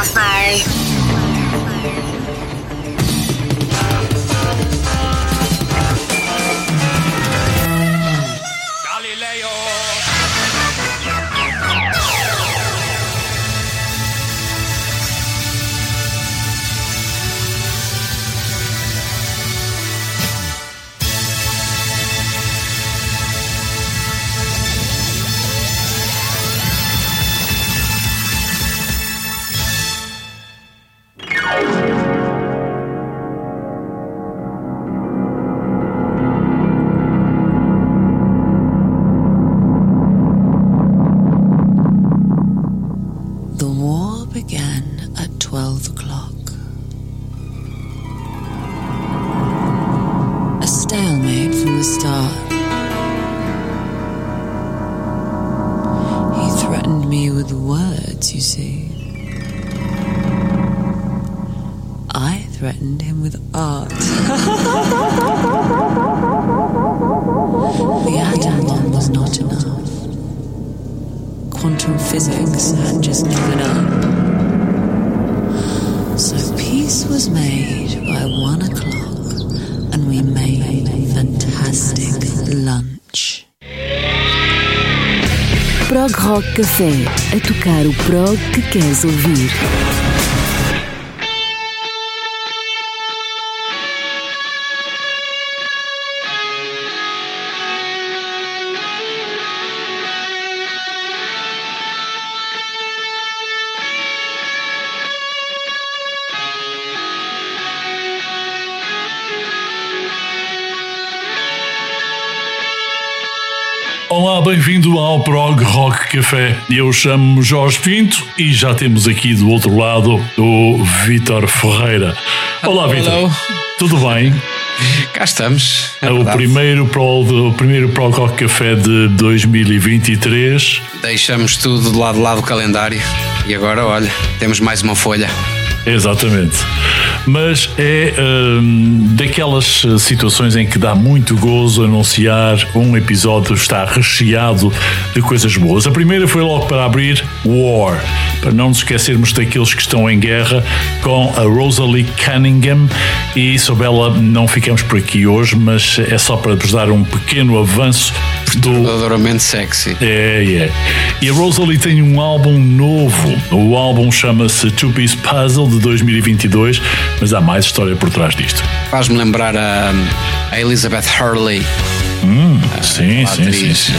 Rock Prog Café, a tocar o prog que queres ouvir. Bem-vindo ao Prog Rock Café. Eu chamo-me Jorge Pinto e já temos aqui do outro lado o Vítor Ferreira. Olá, hello. Tudo bem? Cá estamos. É o verdade. primeiro, pro, o primeiro Prog Rock Café de 2023. Deixamos tudo de lado lado do calendário. E agora, olha, temos mais uma folha. Exatamente. Mas é hum, daquelas eh, situações em que dá muito gozo anunciar um episódio está recheado de coisas boas. A primeira foi logo para abrir War, para não nos esquecermos daqueles que estão em guerra com a Rosalie Cunningham e sobre ela não ficamos por aqui hoje, mas é só para vos dar um pequeno avanço do, Verdadeiramente sexy. é, é. E a Rosalie tem um álbum novo. O álbum chama-se Two Piece Puzzle de 2022, mas há mais história por trás disto. Faz-me lembrar a, a Elizabeth Hurley, sim, uma sim, sim, atriz sim.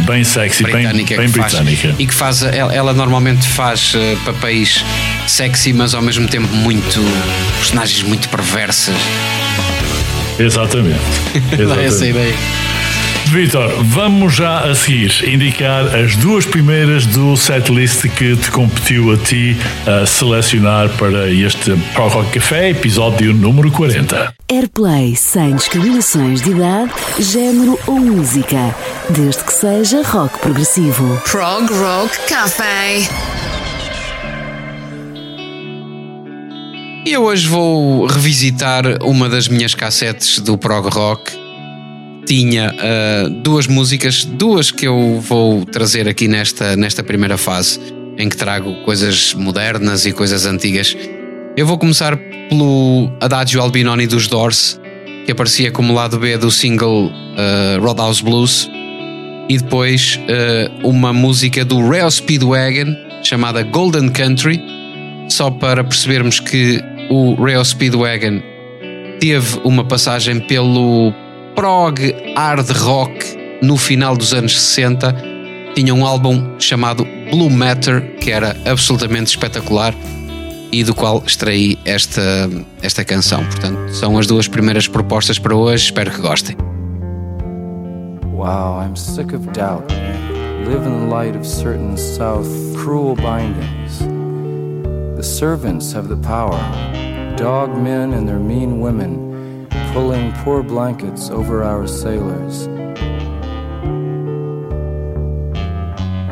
Bem sexy, bem, britânica, bem faz, britânica. e que faz. Ela, ela normalmente faz eh, papéis sexy, mas ao mesmo tempo muito. personagens muito perversas. Exatamente. Dá essa Exatamente. ideia. Vitor, vamos já a seguir indicar as duas primeiras do setlist que te competiu a ti a selecionar para este Pro Rock Café, episódio número 40. Airplay sem discriminações de idade, género ou música, desde que seja rock progressivo. Prog Rock Cafe. E eu hoje vou revisitar uma das minhas cassetes do prog rock. Tinha ah, duas músicas, duas que eu vou trazer aqui nesta, nesta primeira fase, em que trago coisas modernas e coisas antigas. Eu vou começar pelo Adagio Albinoni dos Doors, que aparecia como lado B do single ah, Roadhouse Blues, e depois ah, uma música do Rail Speedwagon chamada Golden Country, só para percebermos que o Rail Speedwagon teve uma passagem pelo prog hard rock no final dos anos 60. Tinha um álbum chamado Blue Matter que era absolutamente espetacular e do qual extraí esta, esta canção. Portanto, são as duas primeiras propostas para hoje. Espero que gostem. Wow, I'm sick of doubt. Live in the light of certain South cruel bindings. The servants have the power, dog men and their mean women, pulling poor blankets over our sailors.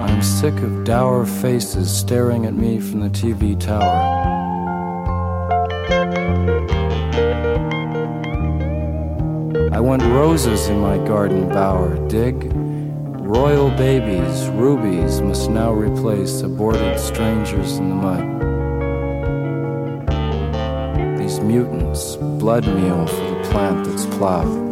I'm sick of dour faces staring at me from the TV tower. I want roses in my garden bower, dig? Royal babies, rubies, must now replace aborted strangers in the mud. These mutants, blood meal for plant that's plowed.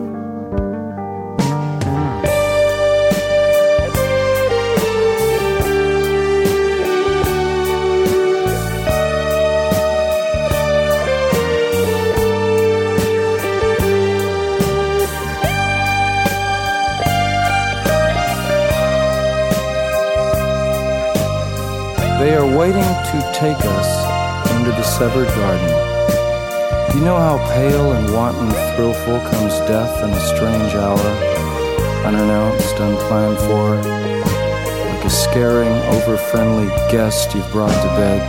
They are waiting to take us into the severed garden. You know how pale and wanton thrillful comes death in a strange hour, unannounced, unplanned for, like a scaring, over-friendly guest you've brought to bed?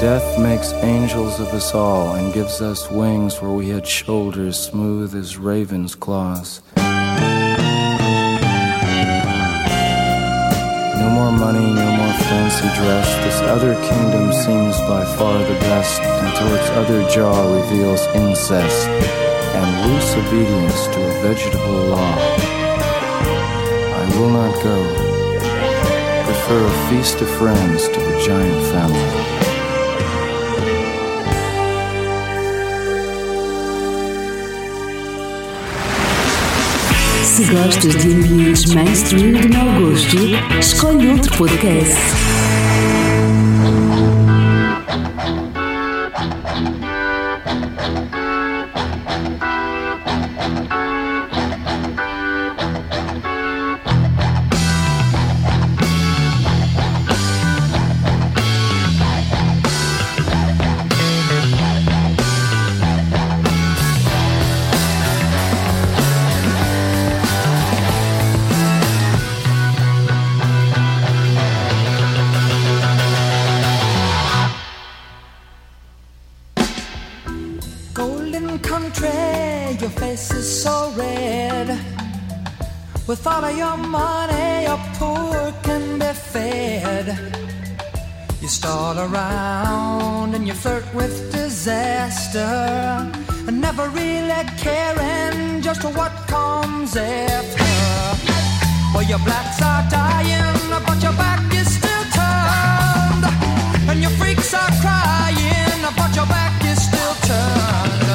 Death makes angels of us all and gives us wings where we had shoulders smooth as raven's claws. More money, no more fancy dress. This other kingdom seems by far the best until its other jaw reveals incest and loose obedience to a vegetable law. I will not go. Prefer a feast of friends to the giant family. Se gostas de ambientes mainstream de mau gosto, escolhe outro podcast. Your money, your poor can be fed. You stall around and you flirt with disaster. And never really caring just what comes after. Well, your blacks are dying, but your back is still turned. And your freaks are crying, but your back is still turned.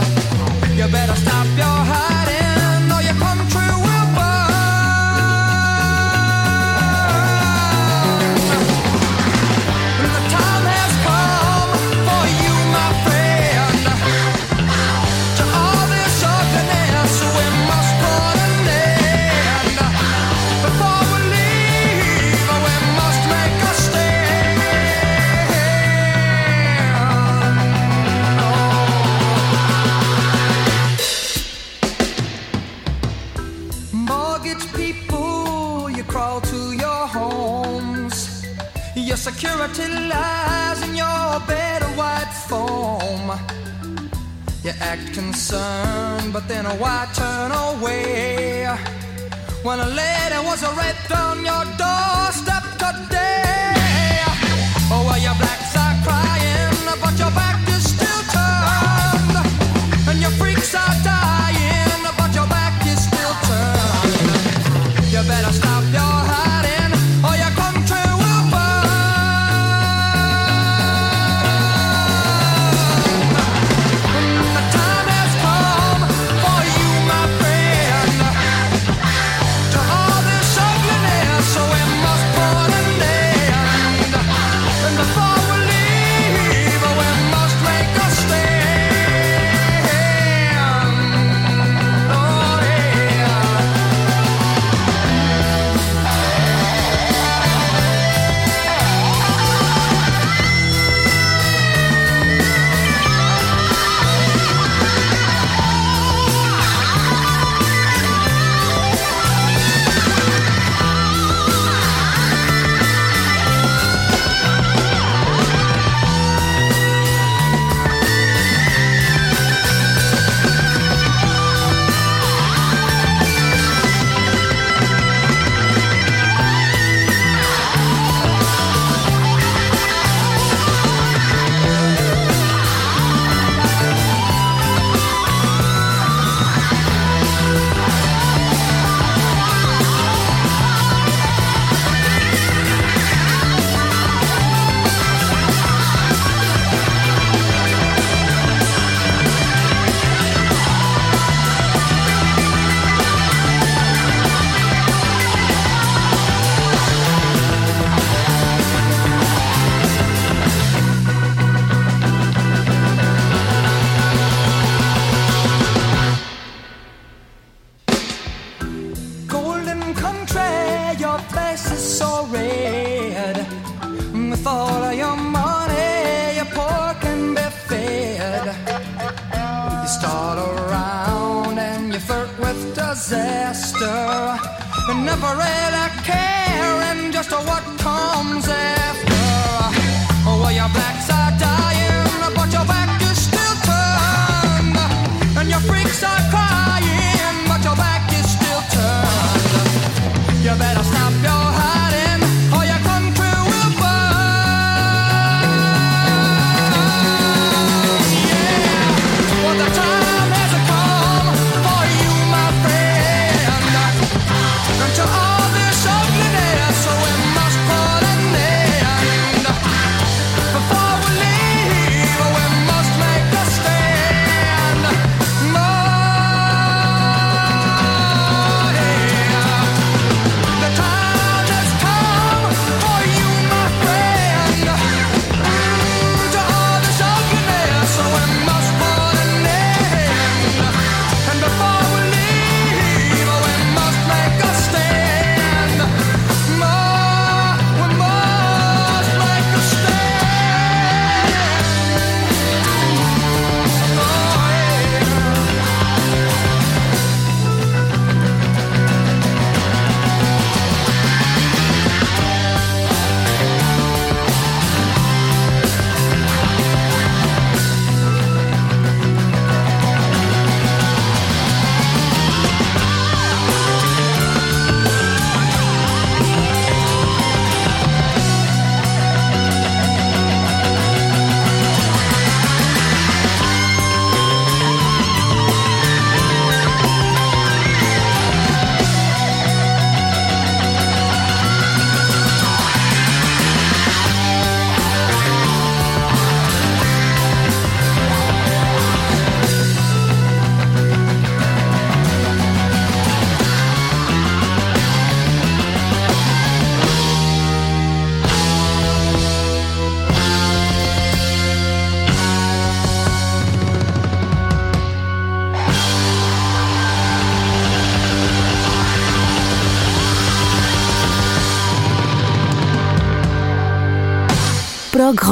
Your lies in your bed of white foam. You act concerned, but then why turn away? When a lady was raped on your doorstep today.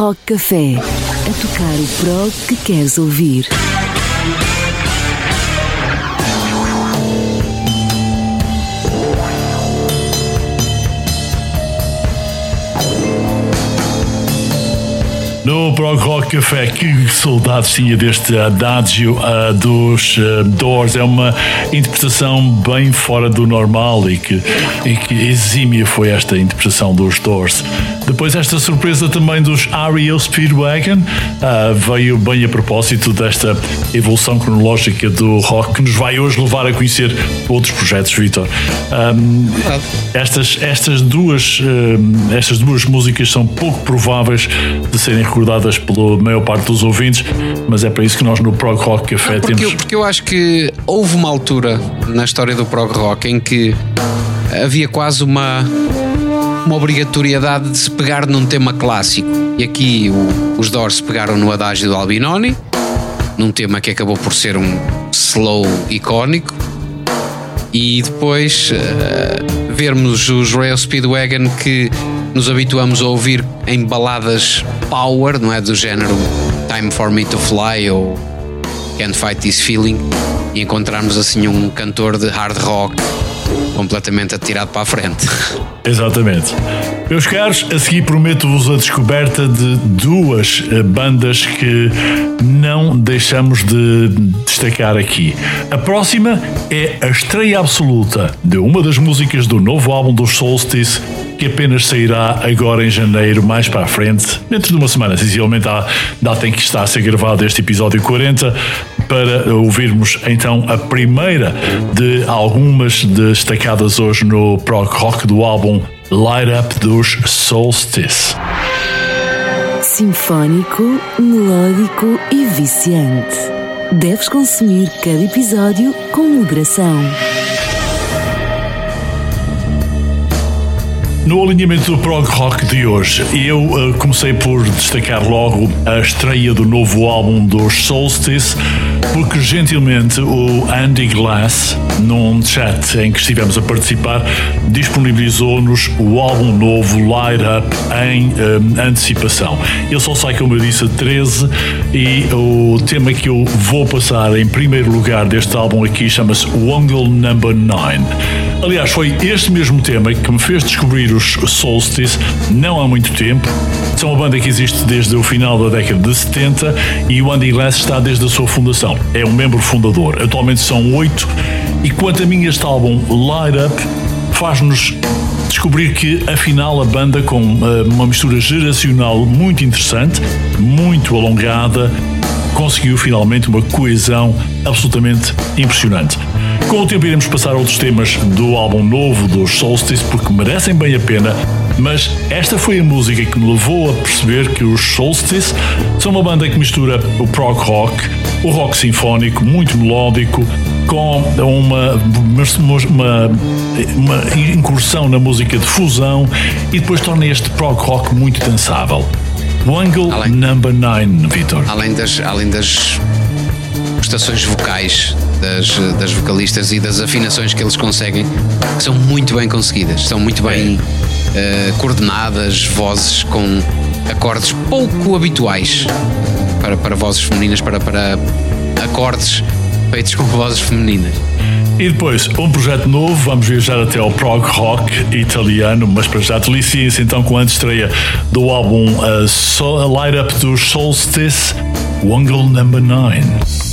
Rock Café. A tocar o prog que queres ouvir. No Prog Rock Café, que saudades tinha deste adágio uh, dos uh, Doors. É uma interpretação bem fora do normal e que, e que exímia foi esta interpretação dos Doors. Depois, esta surpresa também dos REO Speedwagon uh, veio bem a propósito desta evolução cronológica do rock que nos vai hoje levar a conhecer outros projetos, Vitor. Um, estas, estas, duas, um, estas duas músicas são pouco prováveis de serem recordadas pela maior parte dos ouvintes, mas é para isso que nós no Prog Rock Café Porque, temos. eu, porque eu acho que houve uma altura na história do prog rock em que havia quase uma, uma obrigatoriedade de se pegar num tema clássico. E aqui o- os Doors pegaram no adágio do Albinoni, num tema que acabou por ser um slow icónico. E depois eh, vermos os Rail Speedwagon que nos habituamos a ouvir em baladas power, não é? Do género Time for Me to Fly ou Can't Fight This Feeling e encontrarmos assim um cantor de hard rock completamente atirado para a frente. Exatamente. Meus caros, a seguir prometo-vos a descoberta de duas eh, bandas que não deixamos de destacar aqui. A próxima é a estreia absoluta de uma das músicas do novo álbum dos Solstice, que apenas sairá agora em janeiro, mais para a frente, dentro de uma semana, sensivelmente à data em que está a ser gravado este episódio 40, para ouvirmos então a primeira de algumas destacadas hoje no prog rock do álbum Light Up dos Solstice. Sinfónico, melódico e viciante. Deves consumir cada episódio com moderação. No alinhamento do prog rock de hoje, eu uh, comecei por destacar logo a estreia do novo álbum dos Solstice, porque gentilmente o Andy Glass, num chat em que estivemos a participar, disponibilizou-nos o álbum novo Light Up em um, antecipação. Ele só sai, como eu disse, a 13 e o tema que eu vou passar em primeiro lugar deste álbum aqui chama-se Wongle Number 9. Aliás, foi este mesmo tema que me fez descobrir os Solstice não há muito tempo. São uma banda que existe desde o final da década de 70 e o Andy Glass está desde a sua fundação. É um membro fundador. Atualmente são oito. E quanto a mim, este álbum Light Up faz-nos descobrir que afinal a banda com uh, uma mistura geracional muito interessante, muito alongada, conseguiu finalmente uma coesão absolutamente impressionante. Com o tempo iremos passar outros temas do álbum novo dos Solstice porque merecem bem a pena, mas esta foi a música que me levou a perceber que os Solstice são uma banda que mistura o prog rock, o rock sinfónico, muito melódico, com uma, uma, uma, incursão na música de fusão e depois torna este prog rock muito dançável. Wangle além, Number 9, Vitor. Além das, além das prestações vocais das, das vocalistas e das afinações que eles conseguem, que são muito bem conseguidas, são muito bem uh, coordenadas, vozes com acordes pouco habituais para, para vozes femininas, para, para acordes feitos com vozes femininas. E depois, um projeto novo, vamos viajar até ao prog rock italiano, mas para já deliciem-se então com a estreia do álbum uh, so, a Light Up do Solstice, Wongle Number 9.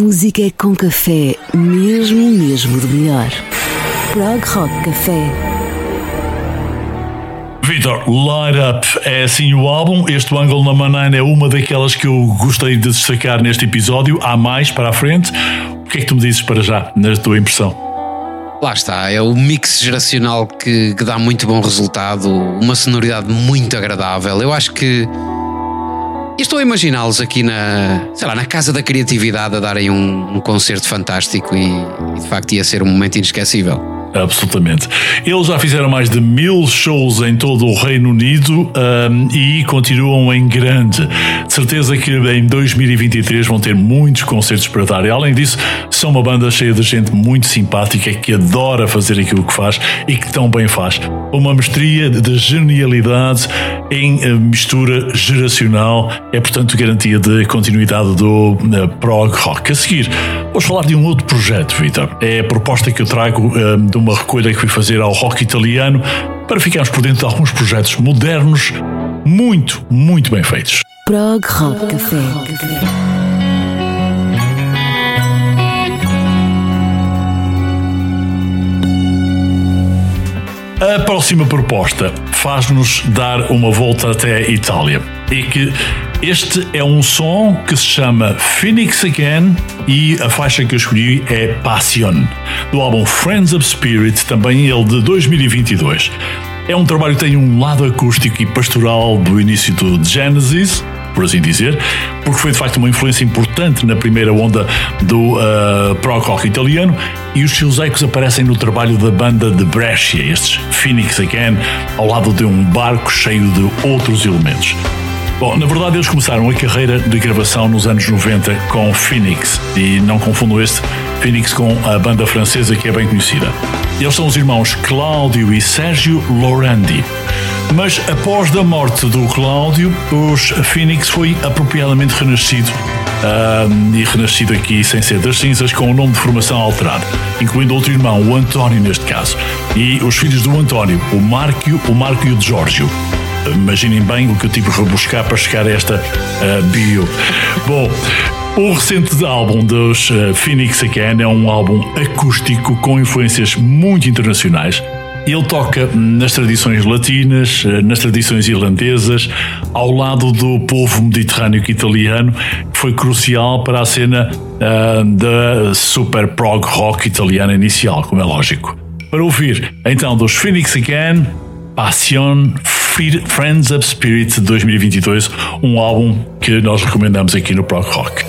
Música é com café, mesmo, mesmo do melhor. Prog Rock Café. Vitor, Light Up é assim o álbum. Este Angle Number 9 é uma daquelas que eu gostei de destacar neste episódio. Há mais para a frente. O que é que tu me dizes para já, na tua impressão? Lá está, é o mix geracional que, que dá muito bom resultado, uma sonoridade muito agradável. Eu acho que estou a imaginá-los aqui na, sei lá, na Casa da Criatividade a darem um, um concerto fantástico e, e de facto ia ser um momento inesquecível. Absolutamente. Eles já fizeram mais de mil shows em todo o Reino Unido um, e continuam em grande. De certeza que em 2023 vão ter muitos concertos para dar. E além disso, são uma banda cheia de gente muito simpática que adora fazer aquilo que faz e que tão bem faz. Uma mestria de genialidade em eh, mistura geracional é, portanto, garantia de continuidade do uh, prog rock. A seguir, vamos falar de um outro projeto, Vitor. É a proposta que eu trago um, de uma recolha que fui fazer ao rock italiano para ficarmos por dentro de alguns projetos modernos muito, muito bem feitos. Prog Rock Café. A próxima proposta faz-nos dar uma volta até a Itália. E que este é um som que se chama Phoenix Again e a faixa que eu escolhi é Passion, do álbum Friends of Spirit, também ele de 2022. É um trabalho que tem um lado acústico e pastoral do início do Genesis, por assim dizer, porque foi de facto uma influência importante na primeira onda do uh, prog rock italiano e os seus ecos aparecem no trabalho da banda de Brescia, estes Phoenix Again, ao lado de um barco cheio de outros elementos. Bom, na verdade eles começaram a carreira de gravação nos anos 90 com Phoenix e não confundam este Phoenix com a banda francesa que é bem conhecida. Eles são os irmãos Cláudio e Sérgio Lorandi. Mas após a morte do Cláudio, os Phoenix foi apropriadamente renascido e renascido aqui sem ser das cinzas com o nome de formação alterado, incluindo outro irmão, o António neste caso, e os filhos do António, o Márquio, o Marco e o Giorgio. Imaginem bem o que eu tive que rebuscar para chegar a esta uh, bio. Bom, o recente álbum dos uh, Phoenix Again é um álbum acústico com influências muito internacionais ele toca nas tradições latinas, eh, nas tradições irlandesas, ao lado do povo mediterrâneo italiano, que foi crucial para a cena uh, da super prog rock italiana inicial, como é lógico. Para ouvir, então, dos Phoenix Again, Passion Friends of Spirit 2022, um álbum que nós recomendamos aqui no Prog Rock.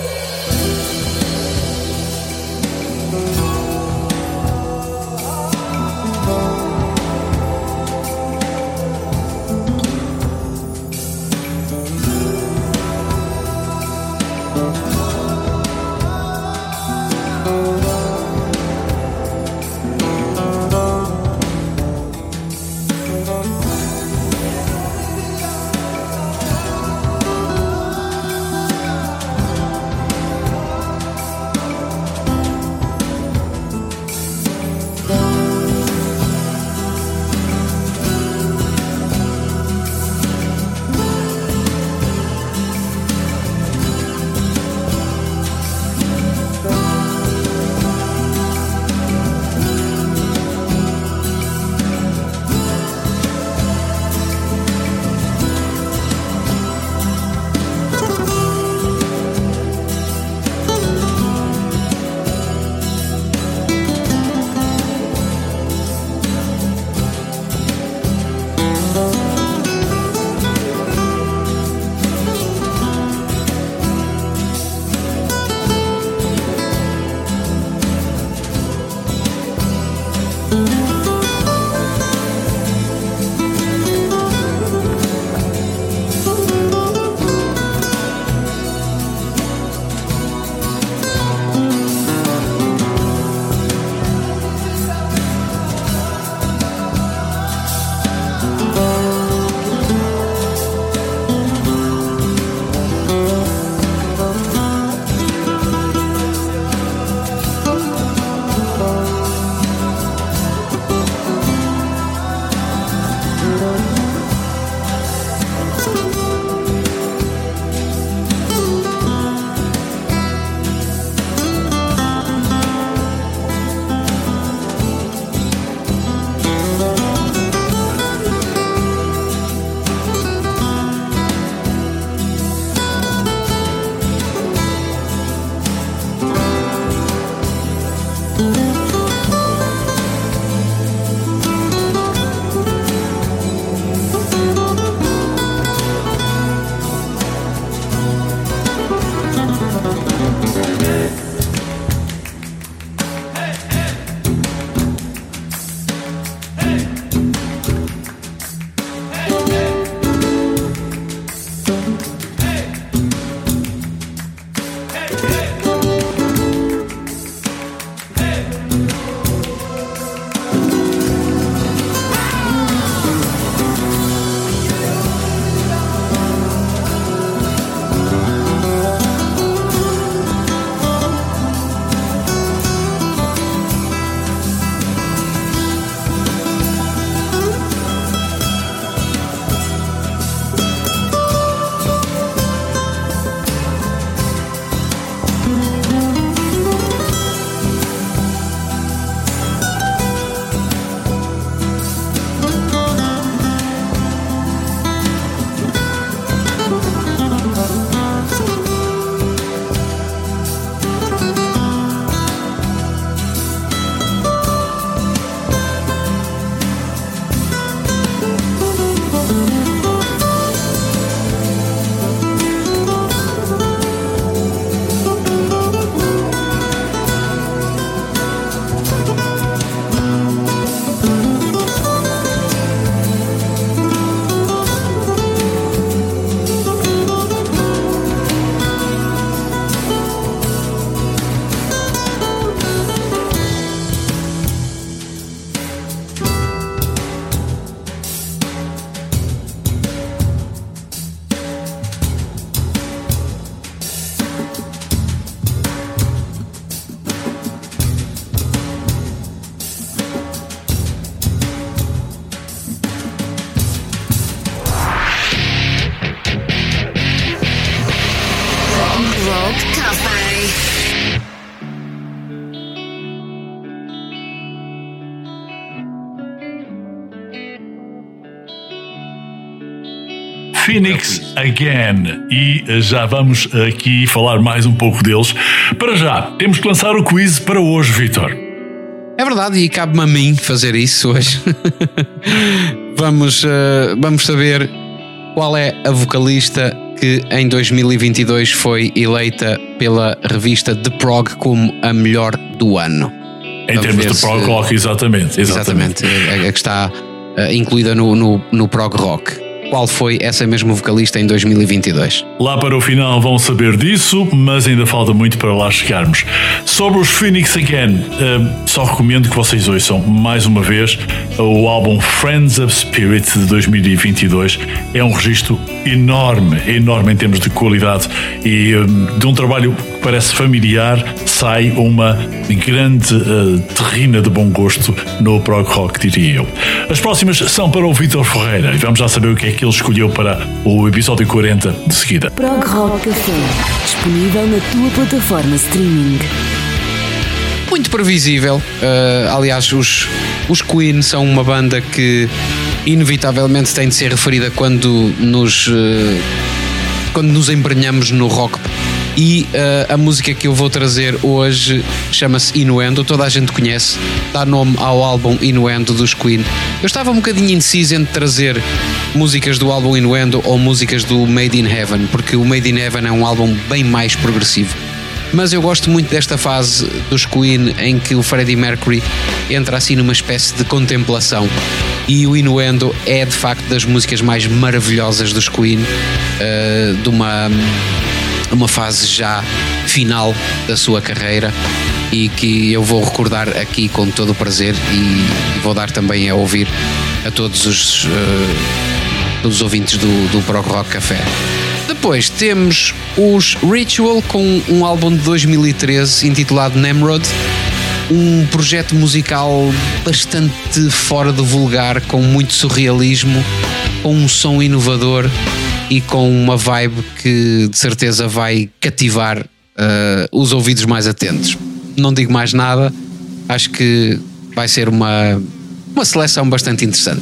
Again. E já vamos aqui falar mais um pouco deles. Para já, temos que lançar o quiz para hoje, Vitor. É verdade, e cabe-me a mim fazer isso hoje. vamos, uh, vamos saber qual é a vocalista que em 2022 foi eleita pela revista The Prog como a melhor do ano. Em vamos termos de prog rock, exatamente. Exatamente, exatamente a, a que está uh, incluída no, no, no prog rock qual foi essa mesma vocalista em 2022. Lá para o final vão saber disso, mas ainda falta muito para lá chegarmos. Sobre os Phoenix Again, uh, só recomendo que vocês ouçam mais uma vez o álbum Friends of Spirit de 2022. É um registro enorme, enorme em termos de qualidade e uh, de um trabalho parece familiar, sai uma grande uh, terrina de bom gosto no prog rock, diria eu. As próximas são para o Vitor Ferreira e vamos já saber o que é que que ele escolheu para o episódio 40 de seguida. Prog Rock Café, disponível na tua plataforma streaming. Muito previsível. Uh, aliás, os, os Queen são uma banda que inevitavelmente tem de ser referida quando nos, uh, quando nos embrenhamos no rock e uh, a música que eu vou trazer hoje chama-se Inuendo, toda a gente conhece, dá nome ao álbum Inuendo dos Queen. Eu estava um bocadinho indeciso entre trazer músicas do álbum Inuendo ou músicas do Made in Heaven, porque o Made in Heaven é um álbum bem mais progressivo. Mas eu gosto muito desta fase dos Queen em que o Freddie Mercury entra assim numa espécie de contemplação. E o Inuendo é de facto das músicas mais maravilhosas dos Queen, uh, de uma uma fase já final da sua carreira e que eu vou recordar aqui com todo o prazer e vou dar também a ouvir a todos os, uh, todos os ouvintes do, do Prog Rock Café. Depois temos os Ritual com um álbum de 2013 intitulado Nemrod, um projeto musical bastante fora do vulgar, com muito surrealismo, com um som inovador e com uma vibe que de certeza vai cativar uh, os ouvidos mais atentos. Não digo mais nada, acho que vai ser uma, uma seleção bastante interessante.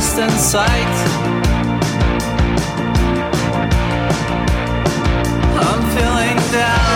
Distant sight. I'm feeling down.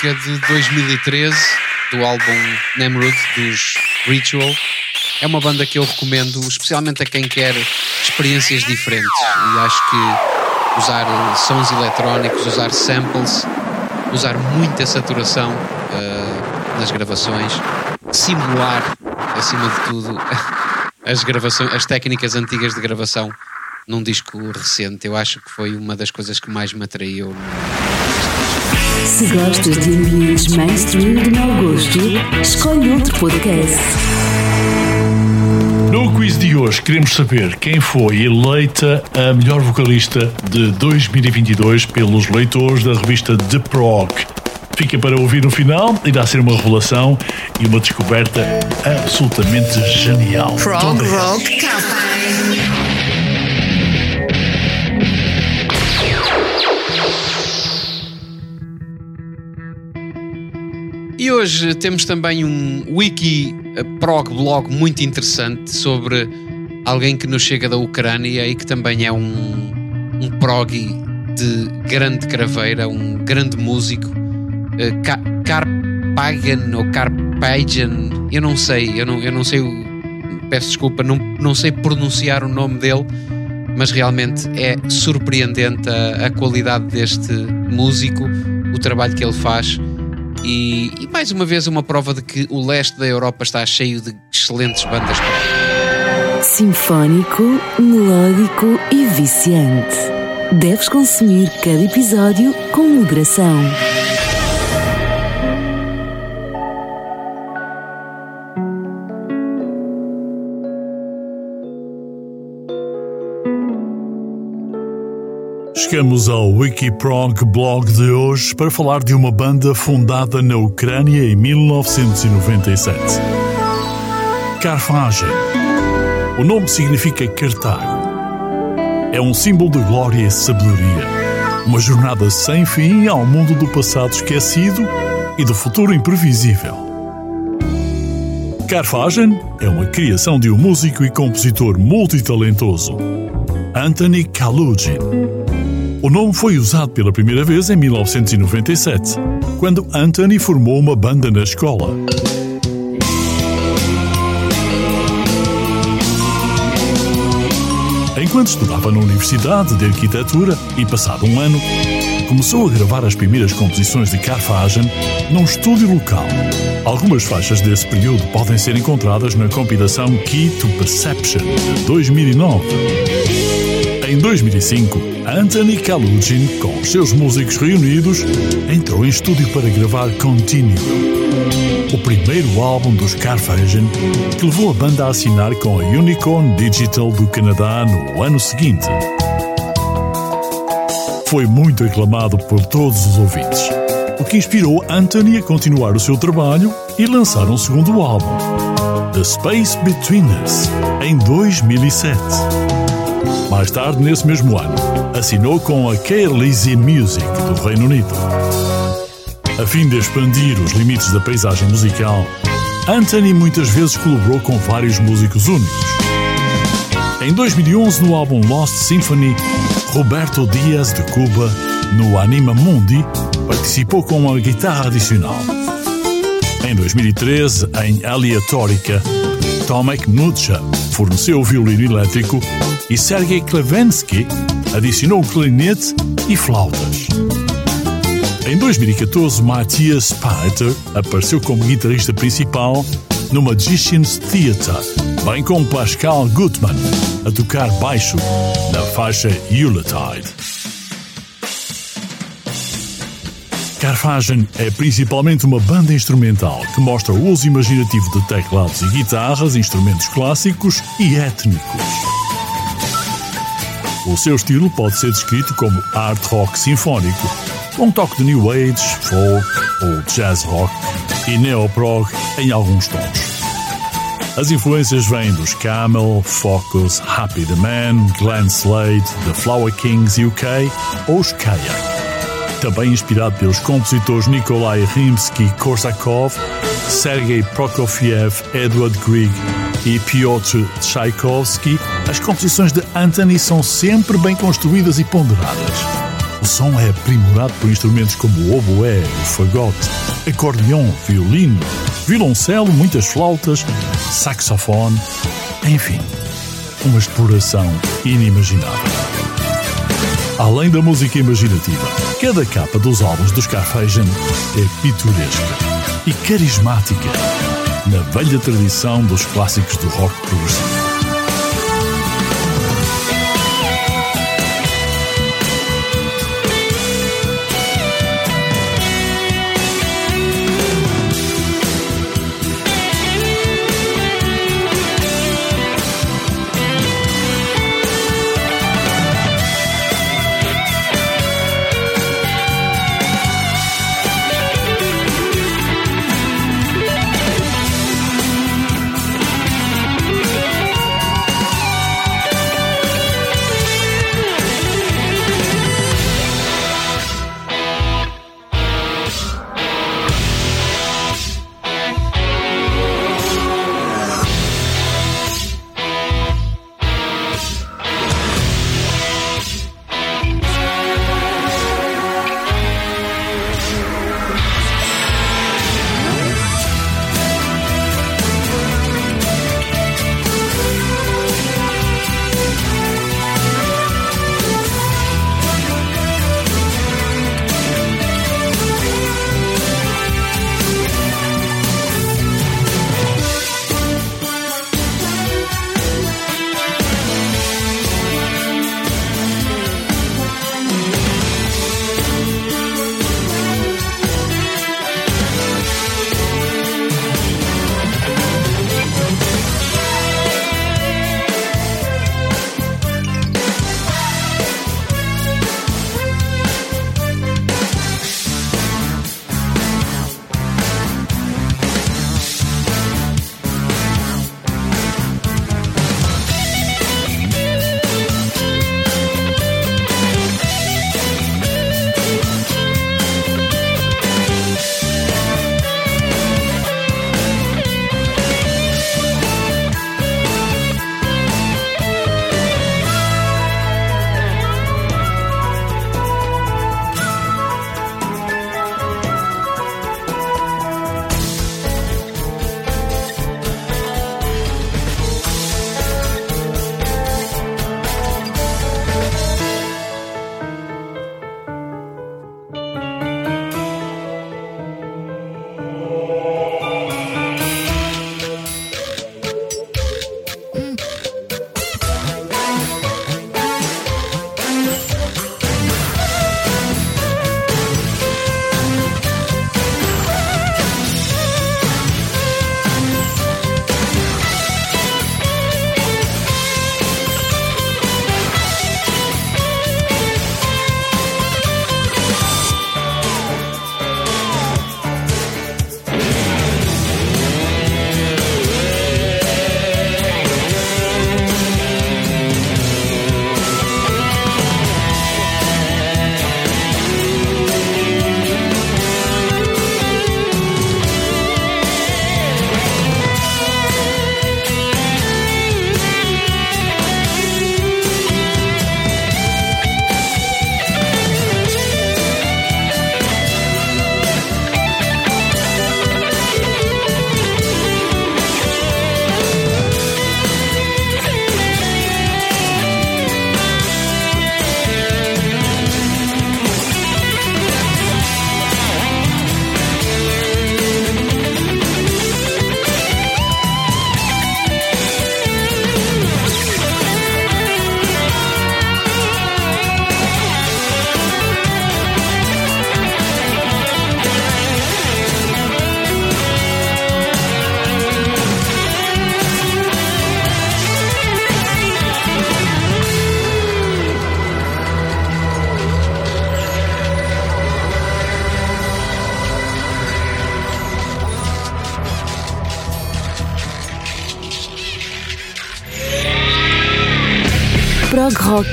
Música de 2013 do álbum Nemrud dos Ritual. É uma banda que eu recomendo, especialmente a quem quer experiências diferentes. E acho que usar sons eletrónicos, usar samples, usar muita saturação uh, nas gravações, simular, acima de tudo, as, gravações, as técnicas antigas de gravação num disco recente. Eu acho que foi uma das coisas que mais me atraiu. Se gostas de ambientes mainstream de mau gosto, escolhe outro podcast. No quiz de hoje queremos saber quem foi eleita a melhor vocalista de 2022 pelos leitores da revista The Prog. Fica para ouvir no final, irá ser uma revelação e uma descoberta absolutamente genial. Prog. Rock Café. E hoje temos também um wiki eh, prog blog muito interessante sobre alguém que nos chega da Ucrânia e que também é um, um prog de grande craveira, um grande músico, eh, Ka- Karpagan ou Karpagan, eu não sei, eu não, eu não sei, peço desculpa, não, não sei pronunciar o nome dele, mas realmente é surpreendente a, a qualidade deste músico, o trabalho que ele faz. E, e mais uma vez uma prova de que o leste da Europa está cheio de excelentes bandas. Sinfónico, melódico e viciante. Deves consumir cada episódio com moderação. Chegamos ao Wikiprog blog de hoje para falar de uma banda fundada na Ucrânia em 1997. Carfagem. O nome significa Cartago. É um símbolo de glória e sabedoria. Uma jornada sem fim ao mundo do passado esquecido e do futuro imprevisível. Carfagem é uma criação de um músico e compositor multitalentoso, Anthony Kalugin. O nome foi usado pela primeira vez em 1997, quando Anthony formou uma banda na escola. Enquanto estudava na Universidade de Arquitetura e passado um ano, começou a gravar as primeiras composições de Carfagem num estúdio local. Algumas faixas desse período podem ser encontradas na compilação Key to Perception de 2009. Em 2005, Anthony Kalugin, com seus músicos reunidos, entrou em estúdio para gravar Continuum, o primeiro álbum dos Carfagem, que levou a banda a assinar com a Unicorn Digital do Canadá no ano seguinte. Foi muito aclamado por todos os ouvintes, o que inspirou Anthony a continuar o seu trabalho e lançar um segundo álbum, The Space Between Us, em 2007. Mais tarde, nesse mesmo ano, assinou com a Keirlisi Music do Reino Unido. A fim de expandir os limites da paisagem musical, Anthony muitas vezes colaborou com vários músicos únicos. Em 2011, no álbum Lost Symphony, Roberto Diaz de Cuba, no Anima Mundi, participou com uma guitarra adicional. Em 2013, em Aleatórica, Tomek Nutsha forneceu o violino elétrico e Sergei Klevensky adicionou clarinete e flautas. Em 2014, Matthias Spalter apareceu como guitarrista principal no Magicians Theatre, bem como Pascal Gutmann a tocar baixo na faixa Yuletide. Carfagem é principalmente uma banda instrumental que mostra o uso imaginativo de teclados e guitarras, instrumentos clássicos e étnicos. O seu estilo pode ser descrito como art rock sinfónico, com um toque de new age, folk ou jazz rock e neoprog em alguns tons. As influências vêm dos Camel, Focus, Happy the Man, Glenn Slade, The Flower Kings UK ou os também inspirado pelos compositores Nikolai Rimsky-Korsakov, Sergei Prokofiev, Edward Grieg e Piotr Tchaikovsky, as composições de Anthony são sempre bem construídas e ponderadas. O som é aprimorado por instrumentos como o oboé, o fagote, acordeão, violino, violoncelo, muitas flautas, saxofone, enfim, uma exploração inimaginável. Além da música imaginativa, cada capa dos álbuns dos Carfagen é pitoresca e carismática, na velha tradição dos clássicos do rock progressivo.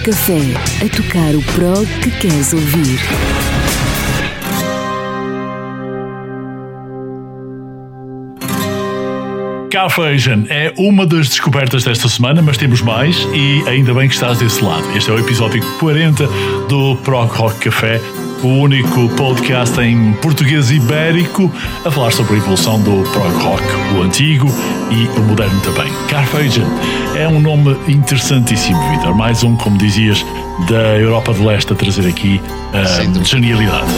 Café, a tocar o prog que queres ouvir. Carfasion é uma das descobertas desta semana, mas temos mais e ainda bem que estás desse lado. Este é o episódio 40 do Prog Rock Café, o único podcast em português ibérico a falar sobre a evolução do prog rock, o antigo e o moderno também. Carfagen é um nome interessantíssimo, Vitor. Mais um, como dizias, da Europa de Leste a trazer aqui a genialidade.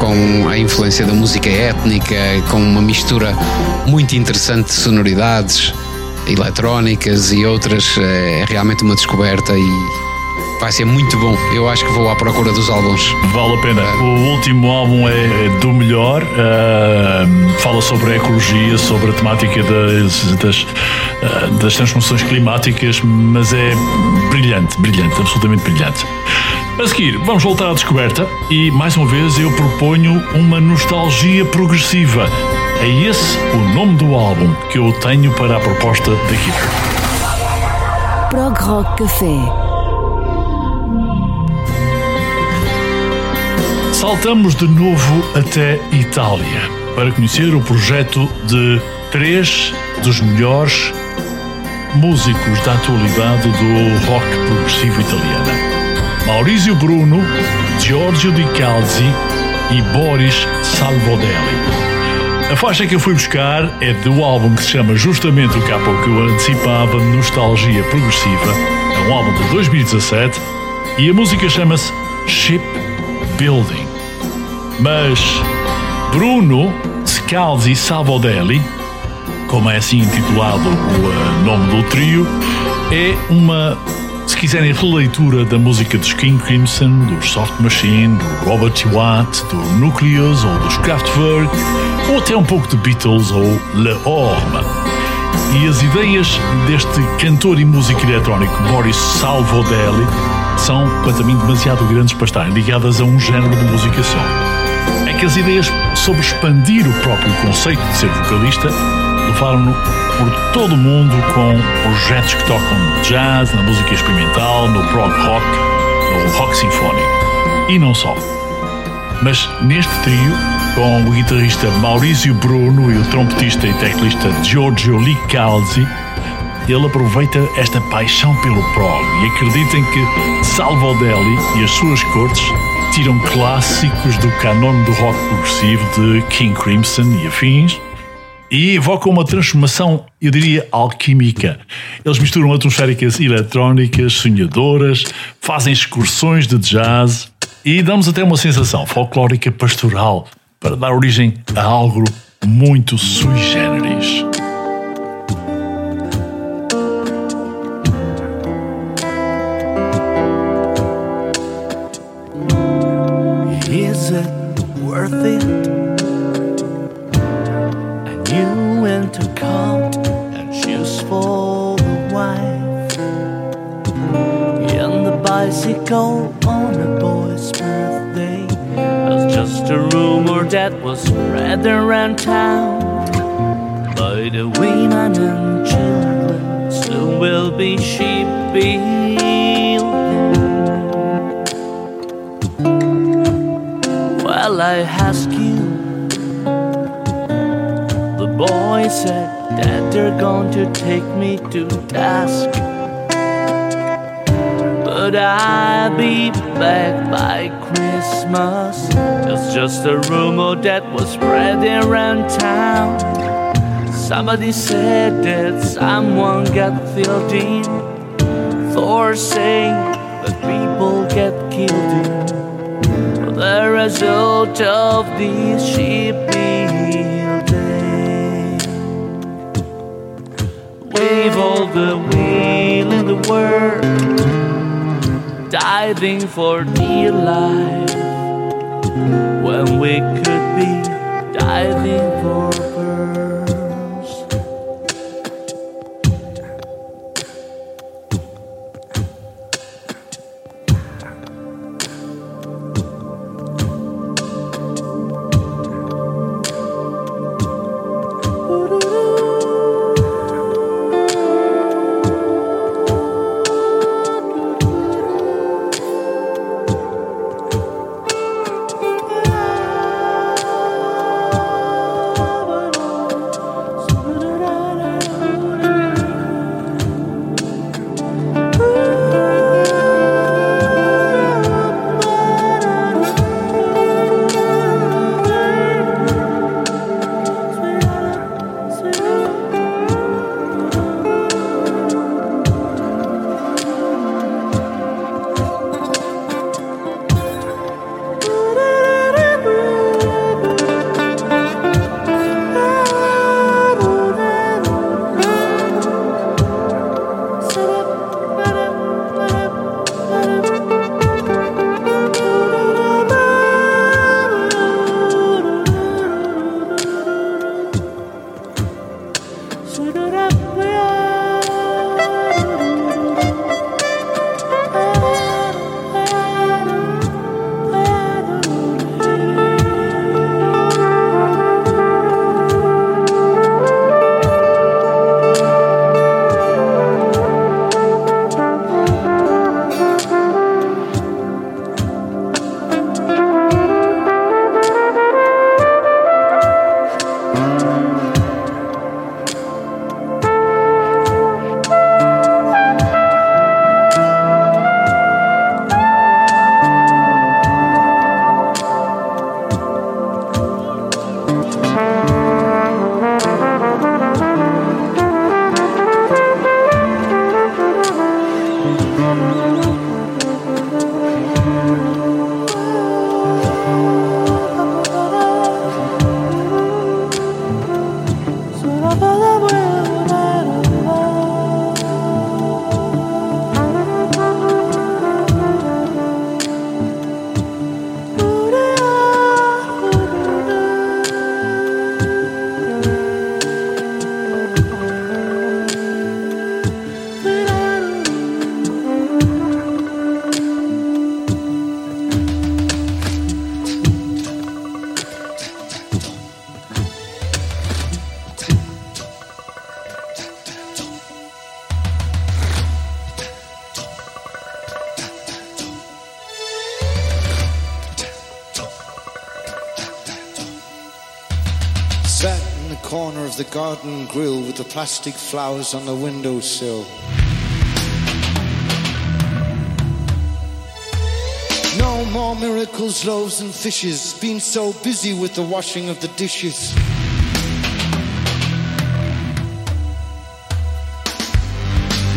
Com a influência da música étnica, com uma mistura muito interessante de sonoridades eletrónicas e outras, é realmente uma descoberta e vai ser muito bom. Eu acho que vou à procura dos álbuns. Vale a pena. O último álbum é do melhor. Uh, fala sobre a ecologia, sobre a temática das, das, uh, das transformações climáticas, mas é brilhante, brilhante, absolutamente brilhante. A seguir, vamos voltar à descoberta e, mais uma vez, eu proponho uma nostalgia progressiva. É esse o nome do álbum que eu tenho para a proposta daqui. Prog Rock Café Saltamos de novo até Itália para conhecer o projeto de três dos melhores músicos da atualidade do rock progressivo italiano: Maurizio Bruno, Giorgio Di Calzi e Boris Salvodelli. A faixa que eu fui buscar é do álbum que se chama justamente o que há pouco eu antecipava, Nostalgia Progressiva. É um álbum de 2017 e a música chama-se Ship Building. Mas Bruno Scalzi Salvodelli, como é assim intitulado o uh, nome do trio, é uma, se quiserem, releitura da música dos King Crimson, dos Soft Machine, do Robert Watt, do Nucleus ou dos Kraftwerk, ou até um pouco de Beatles ou Le Orme. E as ideias deste cantor e músico eletrónico Boris Salvodelli são, quanto a mim, demasiado grandes para estarem ligadas a um género de música só. Que as ideias sobre expandir o próprio conceito de ser vocalista levaram-no por todo o mundo com projetos que tocam no jazz, na música experimental, no prog rock, no rock sinfónico. E não só. Mas neste trio, com o guitarrista Maurizio Bruno e o trompetista e teclista Giorgio Licalzi, ele aproveita esta paixão pelo prog e acreditem que Salvodelli e as suas cortes tiram clássicos do canon do rock progressivo de King Crimson e afins e evocam uma transformação, eu diria, alquímica. Eles misturam atmosféricas eletrónicas, sonhadoras, fazem excursões de jazz e damos até uma sensação folclórica pastoral para dar origem a algo muito sui generis. Was spread around town. By the women and children, soon will be sheep building. Well, I ask you. The boy said that they're going to take me to task. But I'll be back by Christmas. It's just a rumor that was spreading around town. Somebody said that someone got filled in. Thor saying that people get killed in the result of this shipbuilding. We've all the will in the world, diving for dear life. When we could be diving for plastic flowers on the windowsill. No more miracles, loaves and fishes. Been so busy with the washing of the dishes.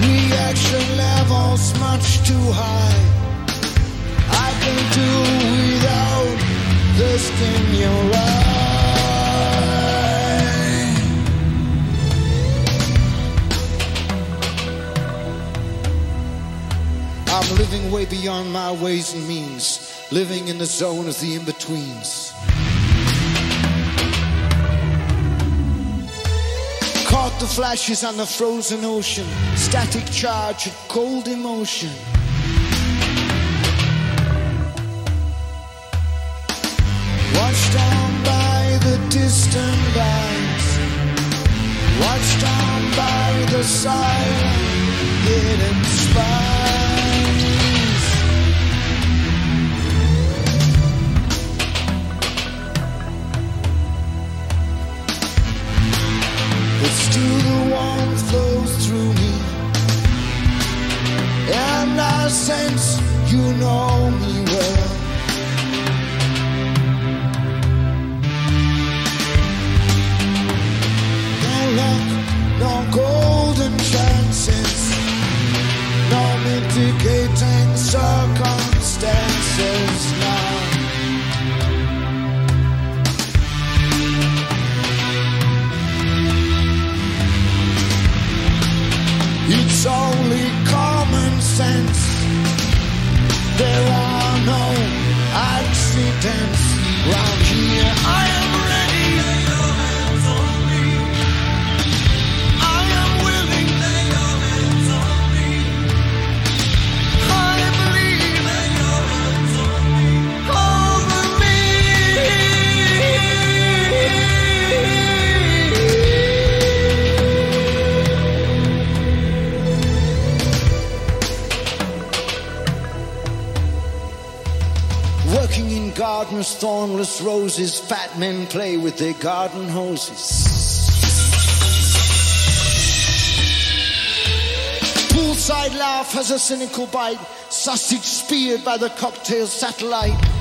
Reaction levels much too high. Beyond my ways and means, living in the zone of the in betweens. Caught the flashes on the frozen ocean, static charge and cold emotion. You know men play with their garden hoses. Poolside laugh has a cynical bite, sausage speared by the cocktail satellite.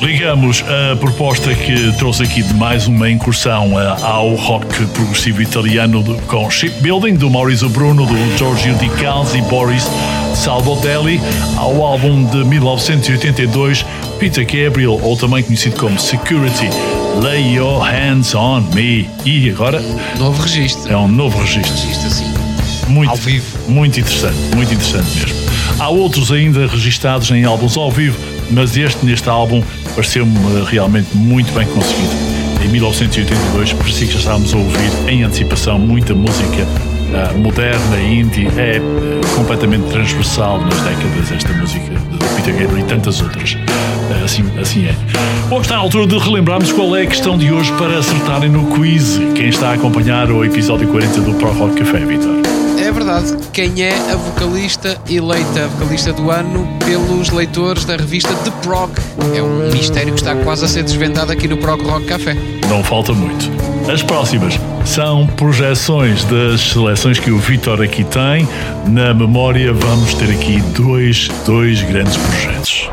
Ligamos a proposta que trouxe aqui de mais uma incursão ao rock progressivo italiano com Shipbuilding, do Maurizio Bruno, do Giorgio Di Calzi e Boris Salvodelli, ao álbum de 1982, Peter Gabriel, ou também conhecido como Security, Lay Your Hands on Me. E agora Novo registro. é um novo registro. Registro assim. Muito, Ao vivo. Muito interessante, muito interessante mesmo. Há outros ainda registados em álbuns ao vivo, mas este, neste álbum, pareceu-me eh, realmente muito bem conseguido. Em 1982, parecia que já estávamos a ouvir em antecipação muita música ah, moderna, indie, é eh, completamente transversal nas décadas esta música de Peter Gabriel e tantas outras. Ah, assim, assim é. Bom, está à altura de relembrarmos qual é a questão de hoje para acertarem no quiz. Quem está a acompanhar o episódio 40 do Pro Rock Café, Vitor? É verdade. Quem é a vocalista eleita vocalista do ano pelos leitores da revista The Prog? É um mistério que está quase a ser desvendado aqui no Prog Rock Café. Não falta muito. As próximas são projeções das seleções que o Vitor aqui tem. Na memória vamos ter aqui dois, dois grandes projetos.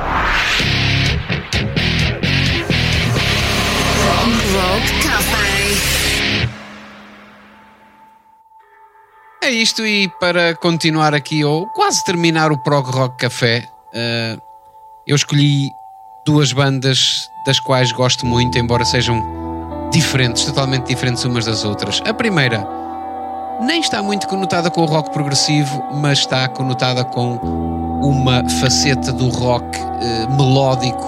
É isto e para continuar aqui ou quase terminar o Prog Rock Café, eh, eu escolhi duas bandas das quais gosto muito, embora sejam diferentes, totalmente diferentes umas das outras. A primeira nem está muito conotada com o rock progressivo, mas está conotada com uma faceta do rock eh, melódico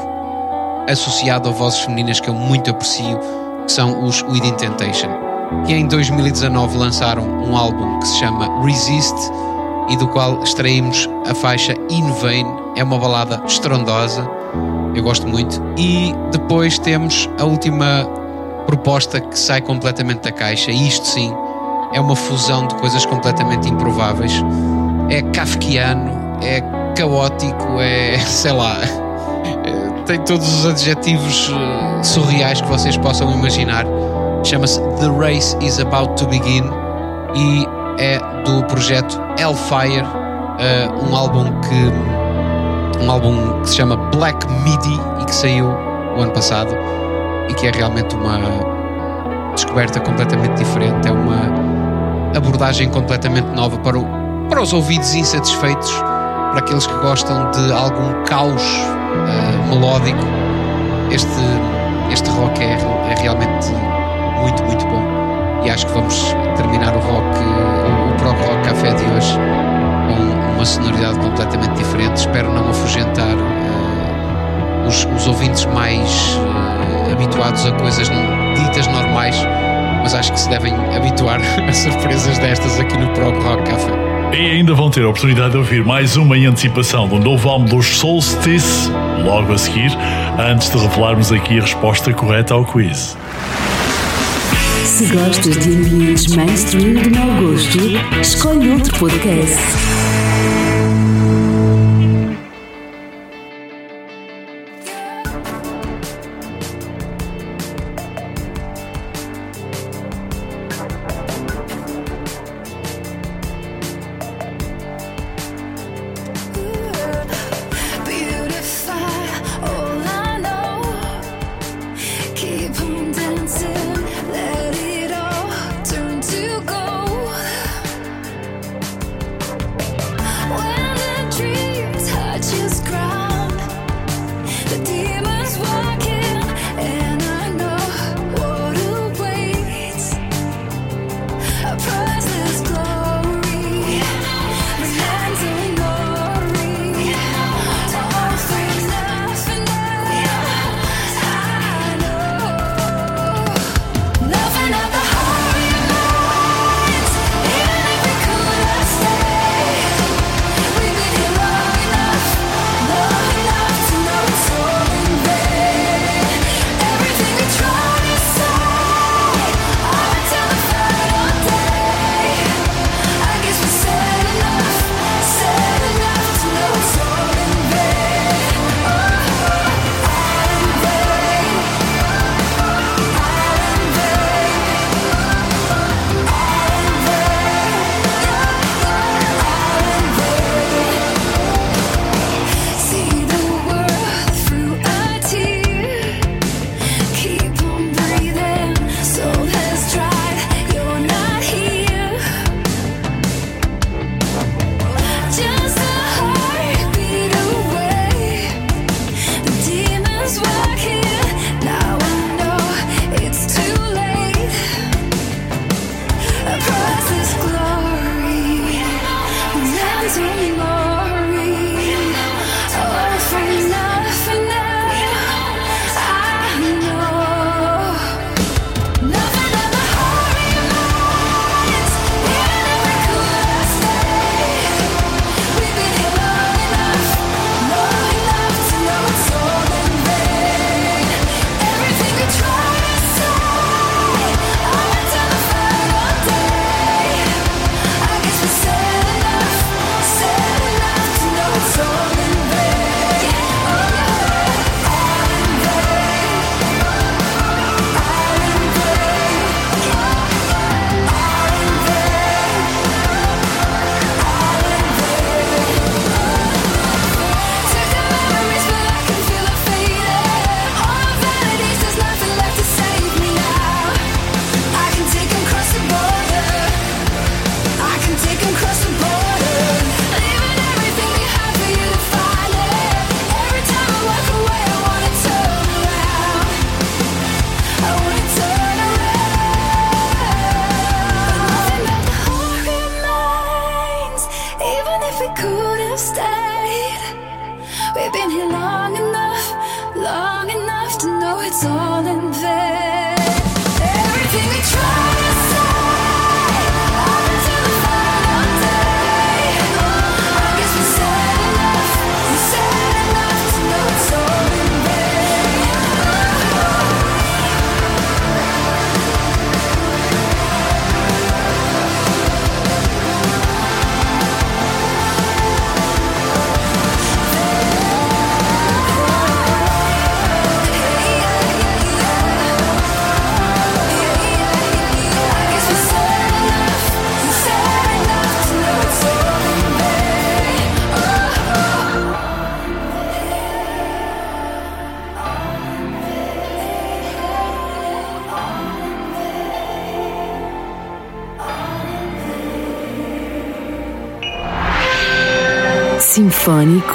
associado a vozes femininas que eu muito aprecio, que são os Within Temptation, que em 2019 lançaram um álbum que se chama Resist e do qual extraímos a faixa In Vain, é uma balada estrondosa, eu gosto muito, e depois temos a última proposta que sai completamente da caixa, e isto sim é uma fusão de coisas completamente improváveis, é kafkiano, é caótico, é sei lá, tem todos os adjetivos eh, surreais que vocês possam imaginar. Chama-se The Race is About to Begin e é do projeto Hellfire, eh, um álbum que um álbum que se chama Black Midi e que saiu o ano passado e que é realmente uma descoberta completamente diferente, é uma abordagem completamente nova para, o- para os ouvidos insatisfeitos, para aqueles que gostam de algum caos eh, melódico. Este, este rock é, é realmente muito, muito bom. E acho que vamos terminar o rock, o, Pro Rock Café de hoje com uma sonoridade completamente diferente. Espero não afugentar eh, os, os ouvintes mais eh, habituados a coisas ditas normais, mas acho que se devem habituar a surpresas destas aqui no Pro Rock Café. E ainda vão ter a oportunidade de ouvir mais uma em antecipação do novo álbum dos Solstice, logo a seguir, antes de revelarmos aqui a resposta correta ao quiz. Se gostas de ambientes mainstream de mau gosto, escolhe outro podcast.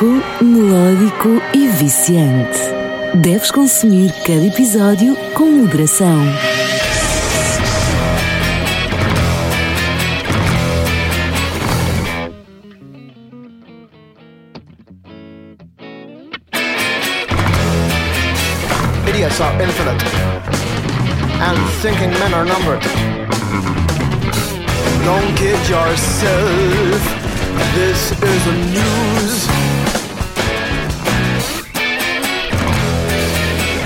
Sinfónico, melódico e viciante. Deves consumir cada episódio com moderação. Idiots are infinite, and thinking men are numbered. Don't kid yourself, this is a news.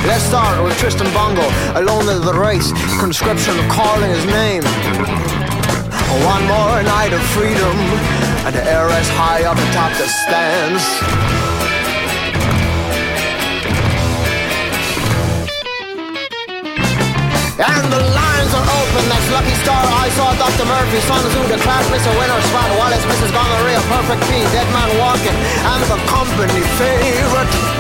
Let's start with Tristan Bongo, alone in the race, conscription calling his name. One more night of freedom, and the air is high up atop the stands. And the lines are open, that's Lucky Star. I saw Dr. Murphy, Sun Tzu, the class Mr. Winner, Spot, Wallace, Mrs. Gonorrhea, Perfect P, Dead Man Walking, and the company favorite.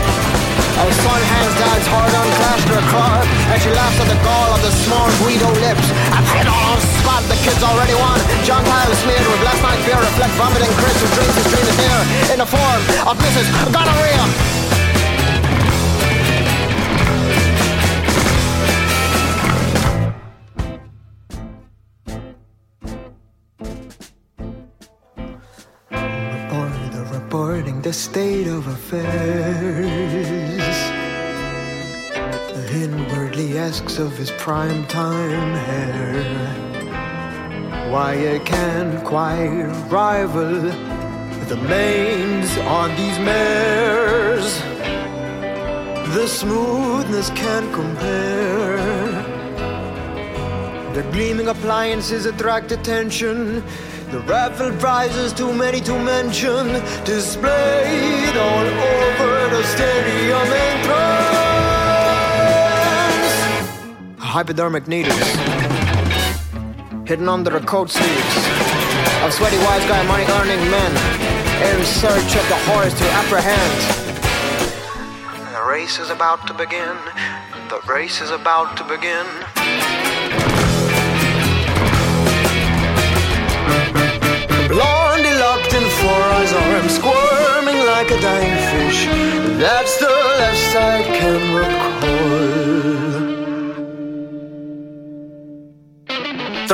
Our son hands dad's hard on Clashner Clark, and she laughs at the gall of the small Guido lips. I've hit all on spot, the kids already won. John Kyle smeared with last night's beer, reflect vomiting Chris who drinks his dream of dinner in the form of Mrs. Gonorrhea. The state of affairs. Asks of his prime time hair. Why it can't quite rival the manes on these mares. The smoothness can't compare. The gleaming appliances attract attention. The raffle prizes, too many to mention, displayed all over the stadium entrance. Hypodermic needles hidden under the coat sleeves of sweaty wise guy money earning men in search of the horse to apprehend. The race is about to begin. The race is about to begin. Blondie locked in four eyes arms, squirming like a dying fish. That's the last I can recall.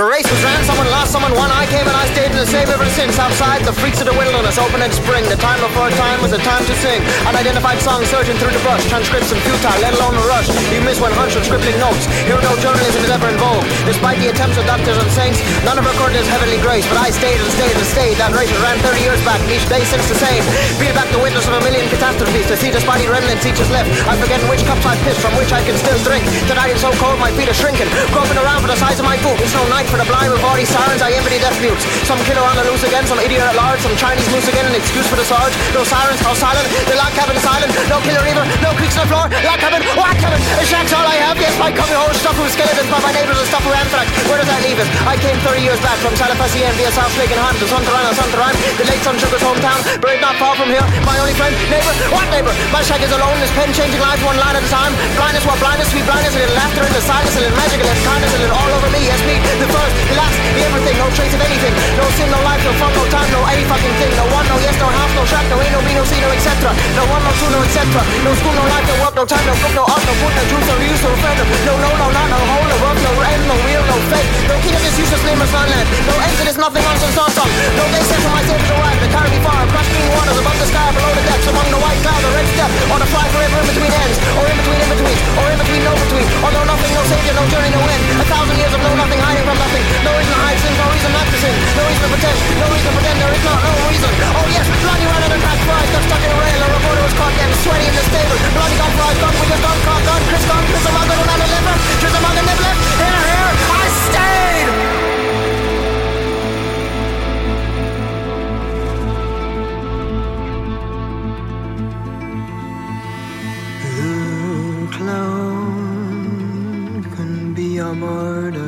The race was ran, someone lost, someone won. I came and I stayed in the same ever since. Outside, the freaks of the wilderness open in spring. The time before time was a time to sing. Unidentified songs surging through the brush. Transcripts and futile, let alone a rush. You miss when hunch with scribbling notes. Here no journalism is ever in vogue. Despite the attempts of doctors and saints, none have recorded his heavenly grace. But I stayed and stayed and stayed. That race ran 30 years back. Each day since the same. Beat back the witness of a million catastrophes. To see the spotty remnants each is left. I'm forgetting which cups I pissed from which I can still drink. Tonight it's so cold, my feet are shrinking. Groping around for the size of my boot. It's no night for the blind with all these sirens. I envy the deaf mutes. Some killer on the loose again, some idiot at large, some Chinese moose again. An excuse for the sarge. No sirens, how silent. The lock cabin is silent. No killer either. No creaks on the floor. Lock cabin. What cabin? A shack's all I have. Yes, my coming home stuff with skeletons by my neighbors and stuff with anthrax. Where does that leave us? I came 30 years back from Salafasien via South Lake and Hunt to Sontarana, Sontarime. The late Sun Sugar's hometown. Buried not far from here. My only friend, neighbor. What neighbor? My shack is alone. This pen changing lives one line at a time. Blindness, what blindness? Sweet blindness. A little laughter in the silence. A little magic. A little kindness. A little all over me. Yes, me. The the last, everything. No trace of anything. No sin, no life, no fun, no time, no any fucking thing. No one, no yes, no house, no shack, no ain't, no be, no see, no etc. No one, no two, no etc. No school, no life, no work, no time, no book, no art, no food, no truth, no use, no friend. No, no, no, not, no hole, no work, no end, no real, no fake. No king of this useless nameless land. No end to this nothing nonsense nonsense. No day set for my saviors arrive. They carry me far green waters above the sky, below the depths, among the white clouds, the red step, on a fly forever in between ends, or in between in between, or in between no between. Or no nothing, no savior, no journey, no end. A thousand years of no nothing, hiding from nothing. No reason to hide sins, no reason not to sin. No reason to pretend, no reason to pretend there is not no reason. Oh yes, bloody ran and attack flies, got stuck in a rail. A reporter was caught getting sweaty in the stable. Bloody gun flies, gun, we just gone, caught gun, Chris gone, Chris among the man deliver, Chris among the left. Here, here, I stayed. The clown can be a martyr.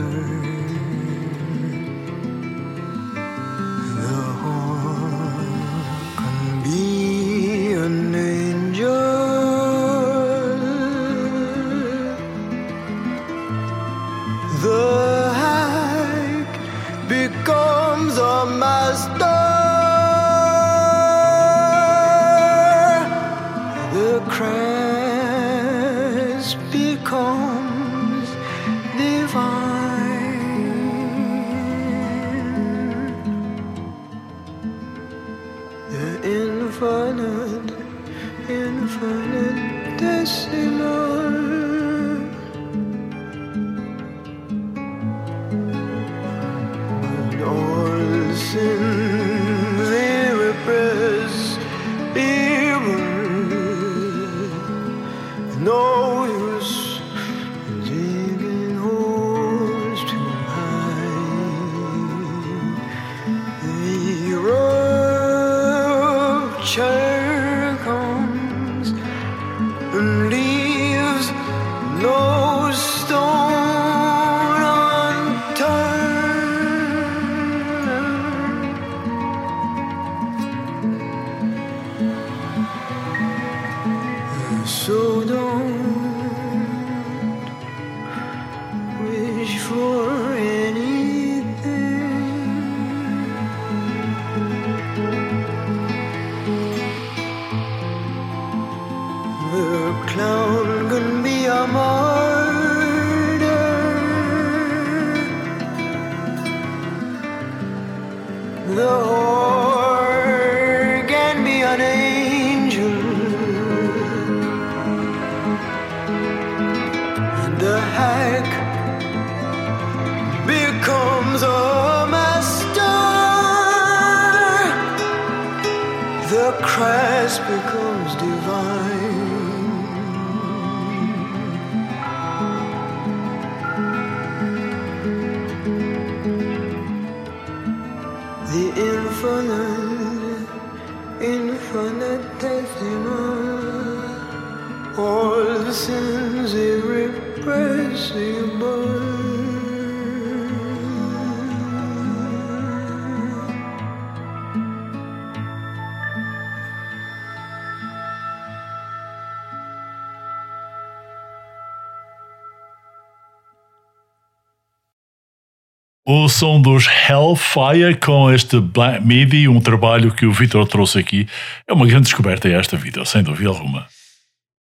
Som dos Hellfire com este Black Midi, um trabalho que o Vitor trouxe aqui, é uma grande descoberta esta vida, sem dúvida alguma.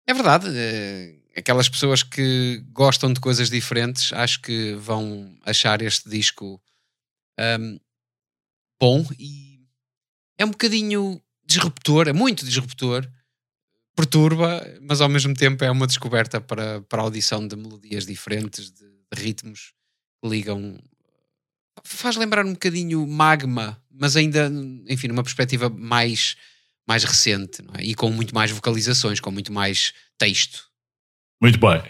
É verdade. eh, Aquelas pessoas que gostam de coisas diferentes, acho que vão achar este disco ahm, bom e é um bocadinho disruptor, é muito disruptor, perturba, mas ao mesmo tempo é uma descoberta para, para a audição de melodias diferentes, de, de ritmos que ligam. Faz lembrar um bocadinho Magma, mas ainda, enfim, numa perspectiva mais, mais recente é? e com muito mais vocalizações, com muito mais texto. Muito bem.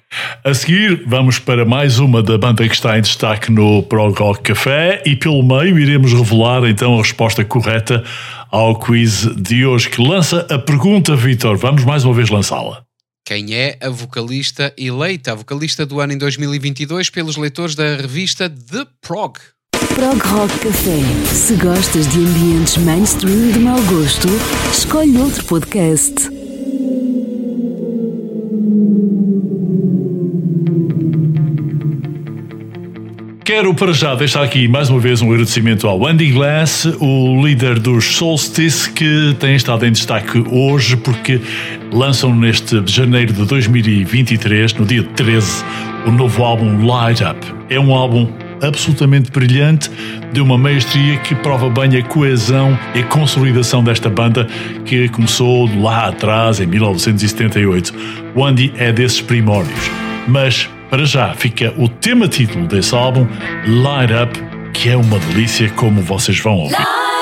A seguir, vamos para mais uma da banda que está em destaque no Prog Rock Café e pelo meio iremos revelar então a resposta correta ao quiz de hoje que lança a pergunta, Vitor. Vamos mais uma vez lançá-la. Quem é a vocalista eleita, a vocalista do ano em 2022 pelos leitores da revista The Prog? Prog Rock Café. Se gostas de ambientes mainstream de mau gosto, escolhe outro podcast. Quero para já deixar aqui mais uma vez um agradecimento ao Andy Glass, o líder dos Solstice, que tem estado em destaque hoje porque lançam neste janeiro de 2023, no dia 13, o novo álbum Light Up. É um álbum absolutamente brilhante, de uma maestria que prova bem a coesão e a consolidação desta banda que começou lá atrás, em 1978. O Andy é desses primórdios. Mas, para já, fica o tema título desse álbum, Light Up, que é uma delícia, como vocês vão ouvir.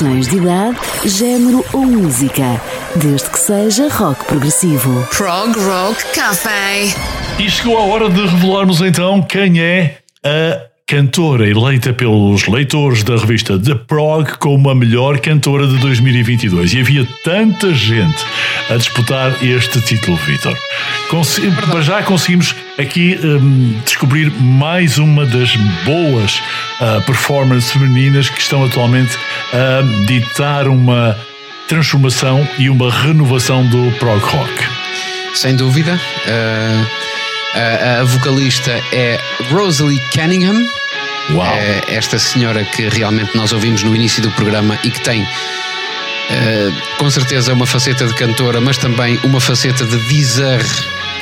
De idade, género ou música, desde que seja rock progressivo. Prog Rock Café. E chegou a hora de revelarmos então quem é a cantora eleita pelos leitores da revista The Prog como a melhor cantora de 2022. E havia tanta gente a disputar este título, Vitor. Consi é já conseguimos aqui um, descobrir mais uma das boas uh, performances femininas que estão atualmente a ditar uma transformação e uma renovação do prog rock. Sem dúvida. Uh, a, a vocalista é Rosalie Cunningham. Uau. É esta senhora que realmente nós ouvimos no início do programa e que tem uh, com certeza uma faceta de cantora, mas também uma faceta de dizer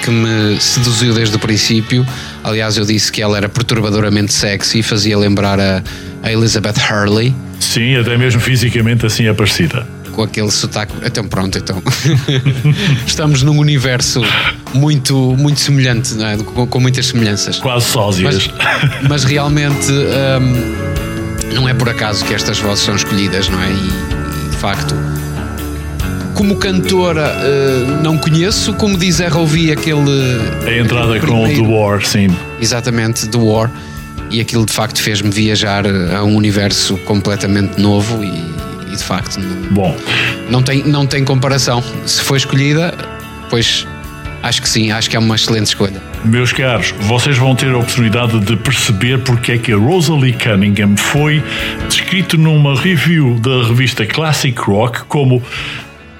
que me seduziu desde o princípio. Aliás, eu disse que ela era perturbadoramente sexy, fazia lembrar a, a Elizabeth Hurley. Sim, até mesmo fisicamente assim é parecida. Com aquele sotaque. Então, pronto, então. Estamos num universo muito, muito semelhante, é? com, com, muitas semelhanças. Quase sósias. Mas, mas realmente hum, não é por acaso que estas vozes são escolhidas, não é? E, de facto como cantora uh, não conheço, como diz ouvi aquele. A entrada com o The War, sim. Exatamente, The War. E aquilo de facto fez-me viajar a um universo completamente novo e, e de facto. Não, Bom. Não tem, não tem comparação. Se foi escolhida, pois acho que sim, acho que é uma excelente escolha. Meus caros, vocês vão ter a oportunidade de perceber porque é que a Rosalie Cunningham foi descrito numa review da revista Classic Rock como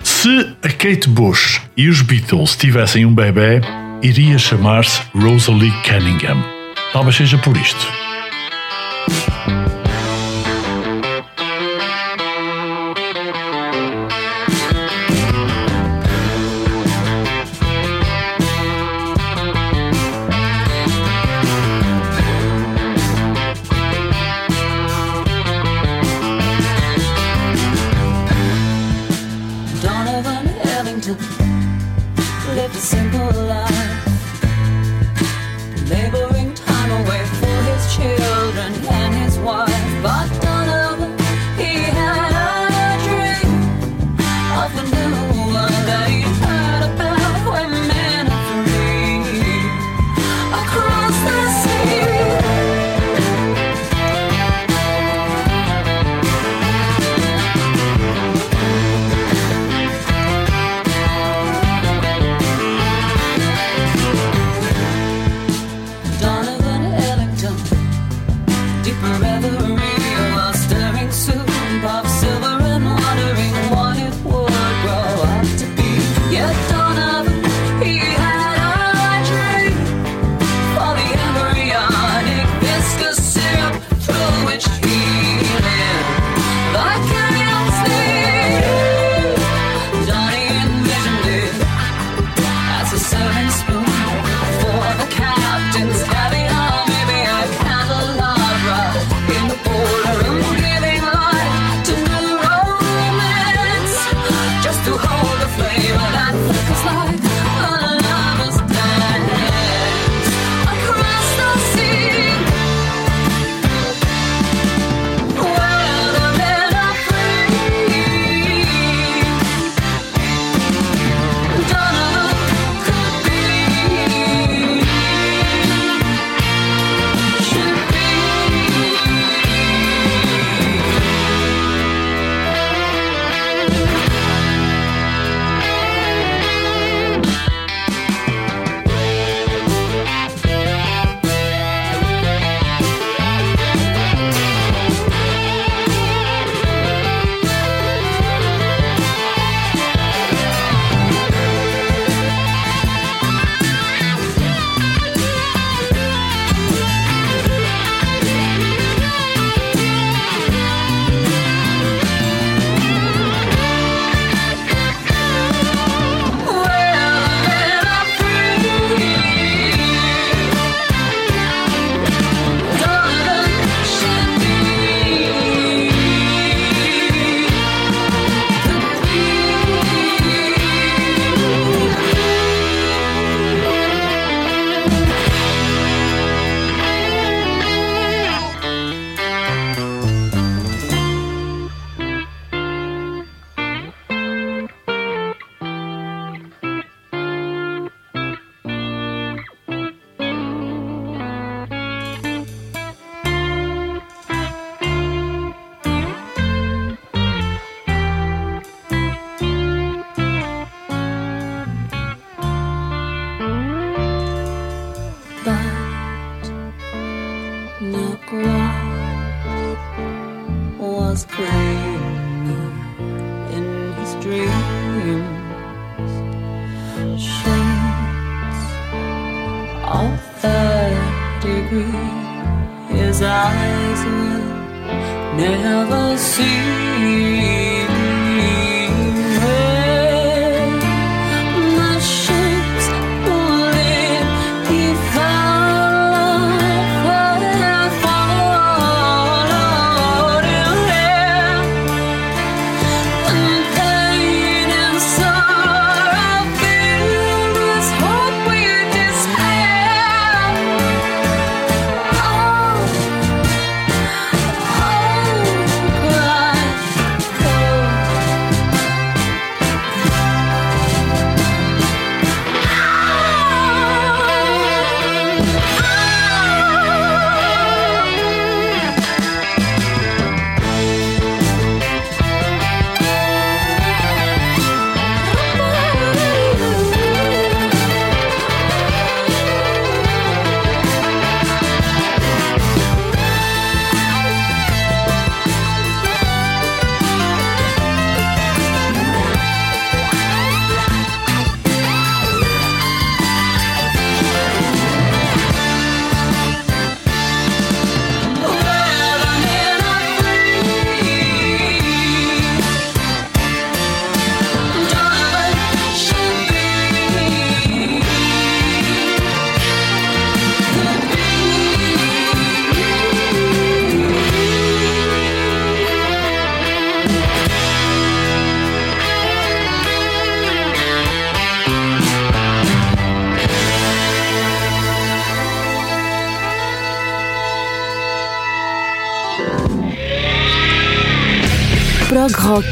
se a Kate Bush e os Beatles tivessem um bebê, iria chamar-se Rosalie Cunningham. Talvez seja por isto.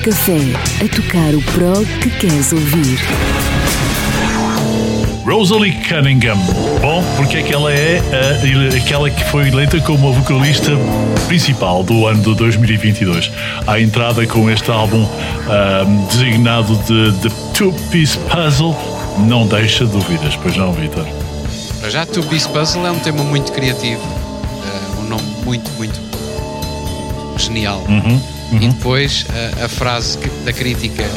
Café, a tocar o prog que queres ouvir. Rosalie Cunningham. Bom, porque é que ela é a- aquela que foi eleita como a vocalista principal do ano de 2022. À entrada com este álbum designado de The Two Piece Puzzle, não deixa dúvidas, pois não, Vitor? Para já, Two Piece Puzzle é um tema muito criativo, eh, um nome muito, muito genial. Uhum, E depois a, a frase que- da crítica eh,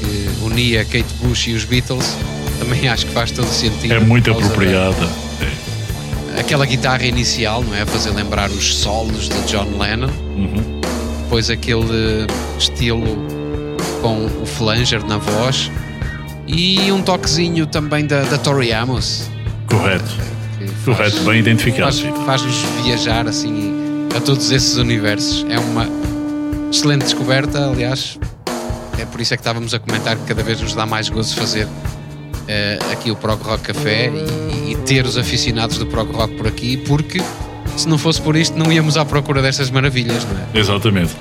que unia Kate Bush e os Beatles também acho que faz todo sentido. É muito apropriada. da- Aquela guitarra inicial, não é? A fazer lembrar os solos de John Lennon. Uhum. Depois aquele estilo com o flanger na voz. E um toquezinho também da, da Tori Amos. Correto. que Correto, bem identificado, faz-. Faz-nos viajar assim a todos esses universos. É uma excelente descoberta, aliás. É por isso é que estávamos a comentar que cada vez nos dá mais gozo fazer eh, aqui o Prog Rock Café e, e ter os aficionados do Prog Rock por aqui, porque se não fosse por isto não íamos à procura destas maravilhas, não é? Exatamente.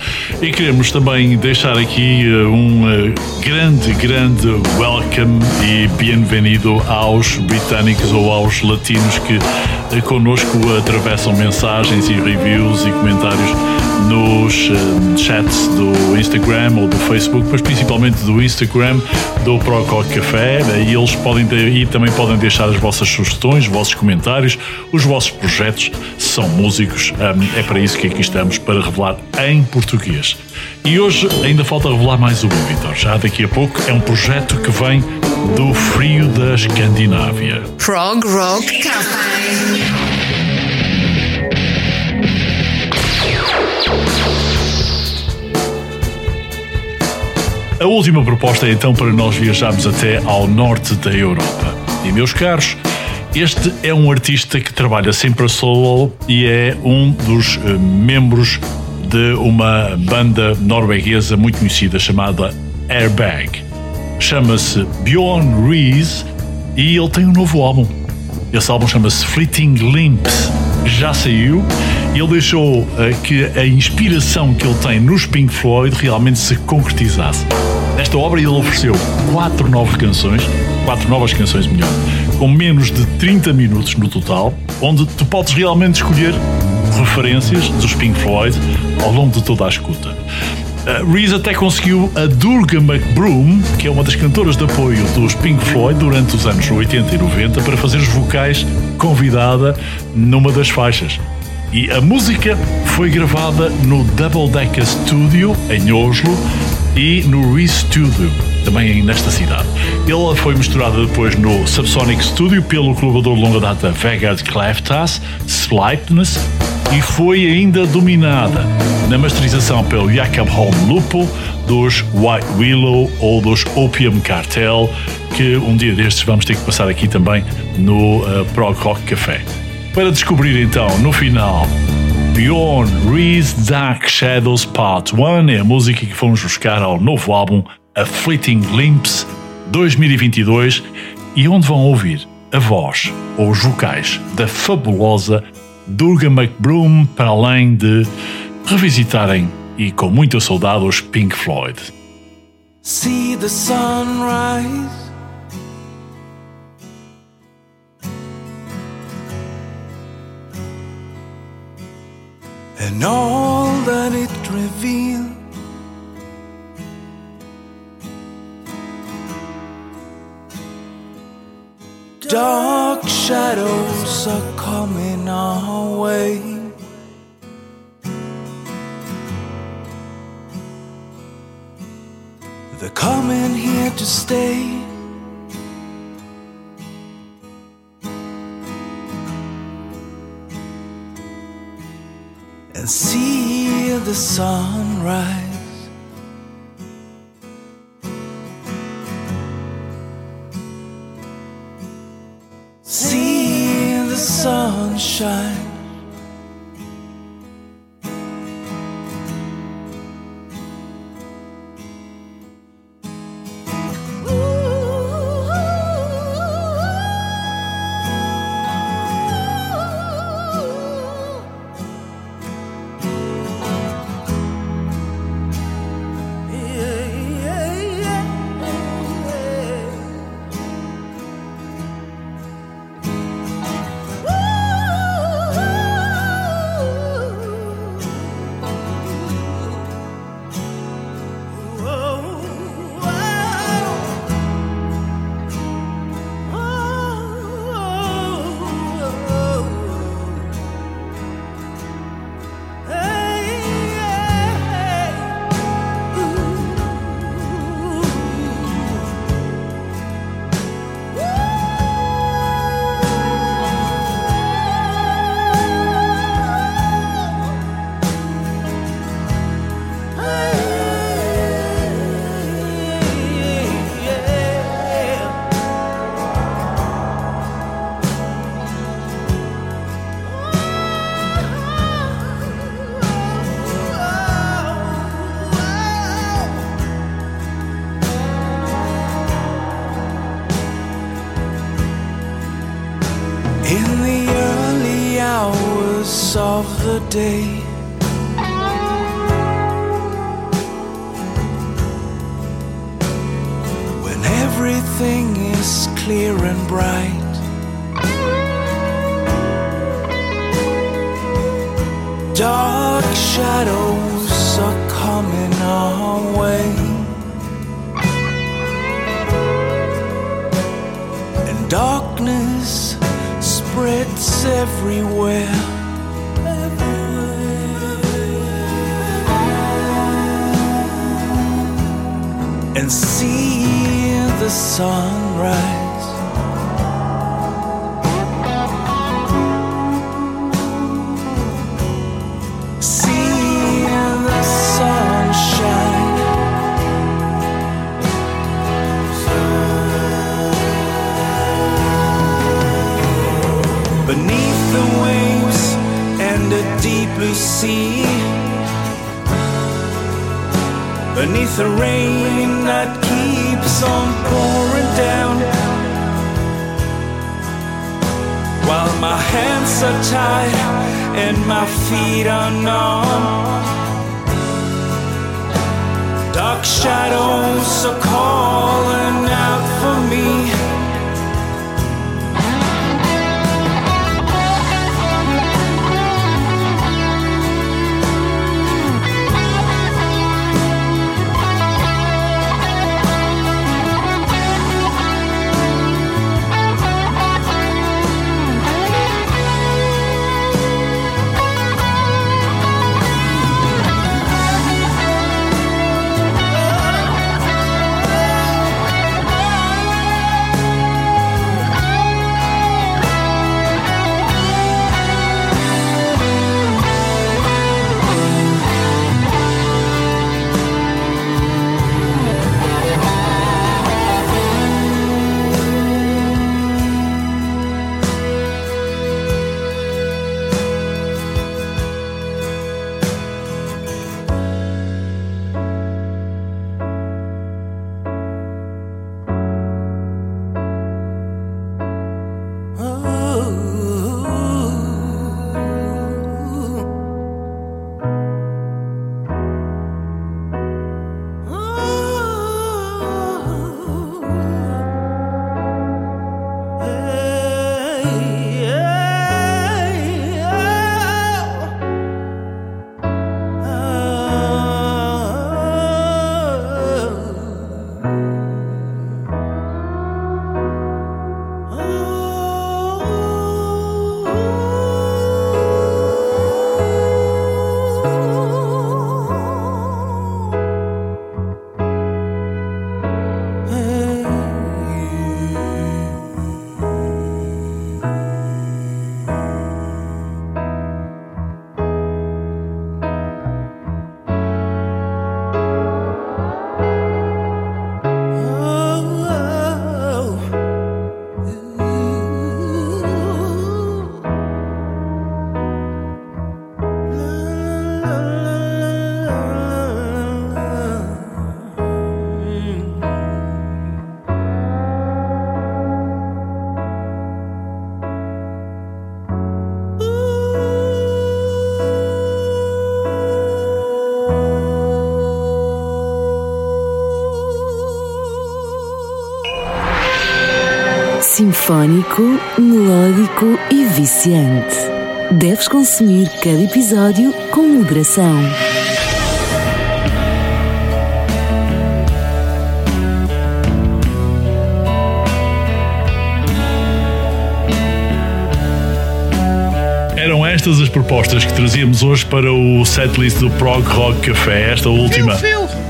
E queremos também deixar aqui eh, um eh, grande, grande welcome e bem-vindo aos britânicos ou aos latinos que connosco atravessam mensagens e reviews e comentários nos eh, chats do Instagram ou do Facebook, mas principalmente do Instagram do Prococ Café. E eles podem ter, e também podem deixar as vossas sugestões, os vossos comentários, os vossos projetos. São músicos, é para isso que aqui estamos, para revelar em português. E hoje ainda falta revelar mais um, Vitor. Já daqui a pouco é um projeto que vem do frio da Escandinávia. Prog Rock Café. A última proposta é então para nós viajarmos até ao norte da Europa. E meus caros, este é um artista que trabalha sempre a solo e é um dos eh, membros de uma banda norueguesa muito conhecida chamada Airbag. Chama-se Bjorn Rees e ele tem um novo álbum. Esse álbum chama-se Fleeting Limps. Já saiu e ele deixou eh, que a inspiração que ele tem nos Pink Floyd realmente se concretizasse. Nesta obra ele ofereceu quatro novas canções, quatro novas canções melhor, com menos de 30 minutos no total, onde tu podes realmente escolher referências dos Pink Floyd ao longo de toda a escuta. Uh, Reese até conseguiu a Durga McBroom, que é uma das cantoras de apoio dos Pink Floyd durante os anos 80 e 90, para fazer os vocais convidada numa das faixas. E a música foi gravada no Double Decker Studio, em Oslo, e no Reese Studio, também nesta cidade. Ela foi misturada depois no Subsonic Studio pelo colaborador de longa data Vegard Kleftas, Sleipness, e foi ainda dominada na masterização pelo Jacob Holm Lupo dos White Willow ou dos Opium Cartel, que um dia destes vamos ter que passar aqui também no uh, Prog Rock Café. Para descobrir então, no final, Beyond Reese Dark Shadows Part 1 é a música que fomos buscar ao novo álbum A Fleeting Glimpse 2022 e onde vão ouvir a voz ou os vocais da fabulosa Durga McBroom para além de revisitarem e com muita saudade os Pink Floyd. See the sunrise. And all that it revealed. Dark shadows are coming our way. They're coming here to stay. And see the sunrise. 山。Day, away. Melódico e viciante. Deves consumir cada episódio com moderação. Eram estas as propostas que trazíamos hoje para o setlist do Prog Rock Café. Esta última,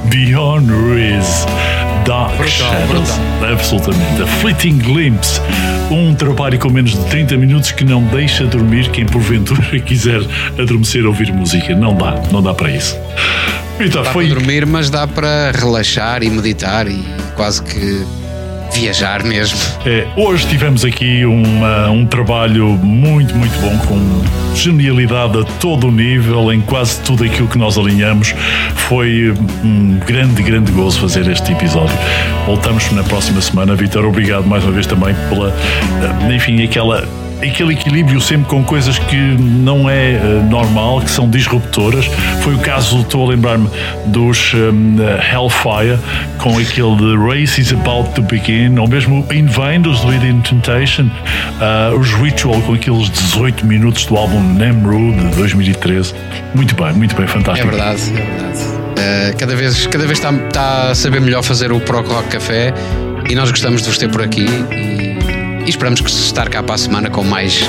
Beyond Riz, Dark Shadows. Absolutamente. A Fleeting Glimpse, um trabalho com menos de 30 minutos que não deixa dormir quem porventura quiser adormecer ouvir música. Não dá, não dá para isso. Vitor, Dá foi. para dormir, mas dá para relaxar e meditar e quase que viajar mesmo. É, hoje tivemos aqui uma- um trabalho muito, muito bom, com genialidade a todo o nível, em quase tudo aquilo que nós alinhamos. Foi um grande, grande gozo fazer este episódio. Voltamos na próxima semana. Vitor, obrigado mais uma vez também pela, eh, enfim, aquela. Aquele equilíbrio sempre com coisas que não é eh, normal, que são disruptoras. Foi o caso, estou a lembrar-me dos um, Hellfire, com aquele de Race is About to Begin, ou mesmo In Vain dos Within Temptation, ah, os Ritual com aqueles 18 minutos do álbum Nemrud de 2013. Muito bem, muito bem, É fantástico. verdade, é verdade. Uh, cada vez, cada vez está, está a saber melhor fazer o Pro Rock Café e nós gostamos de vos ter por aqui e, esperamos que estar cá para a semana com mais,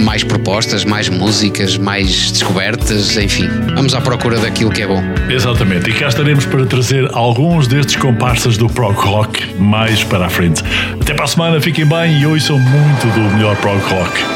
mais propostas, mais músicas, mais descobertas, enfim. Vamos à procura daquilo que é bom. Exatamente, e cá estaremos para trazer alguns destes comparsas do prog rock mais para a frente. Até para a semana, fiquem bem e ouçam muito do melhor prog rock.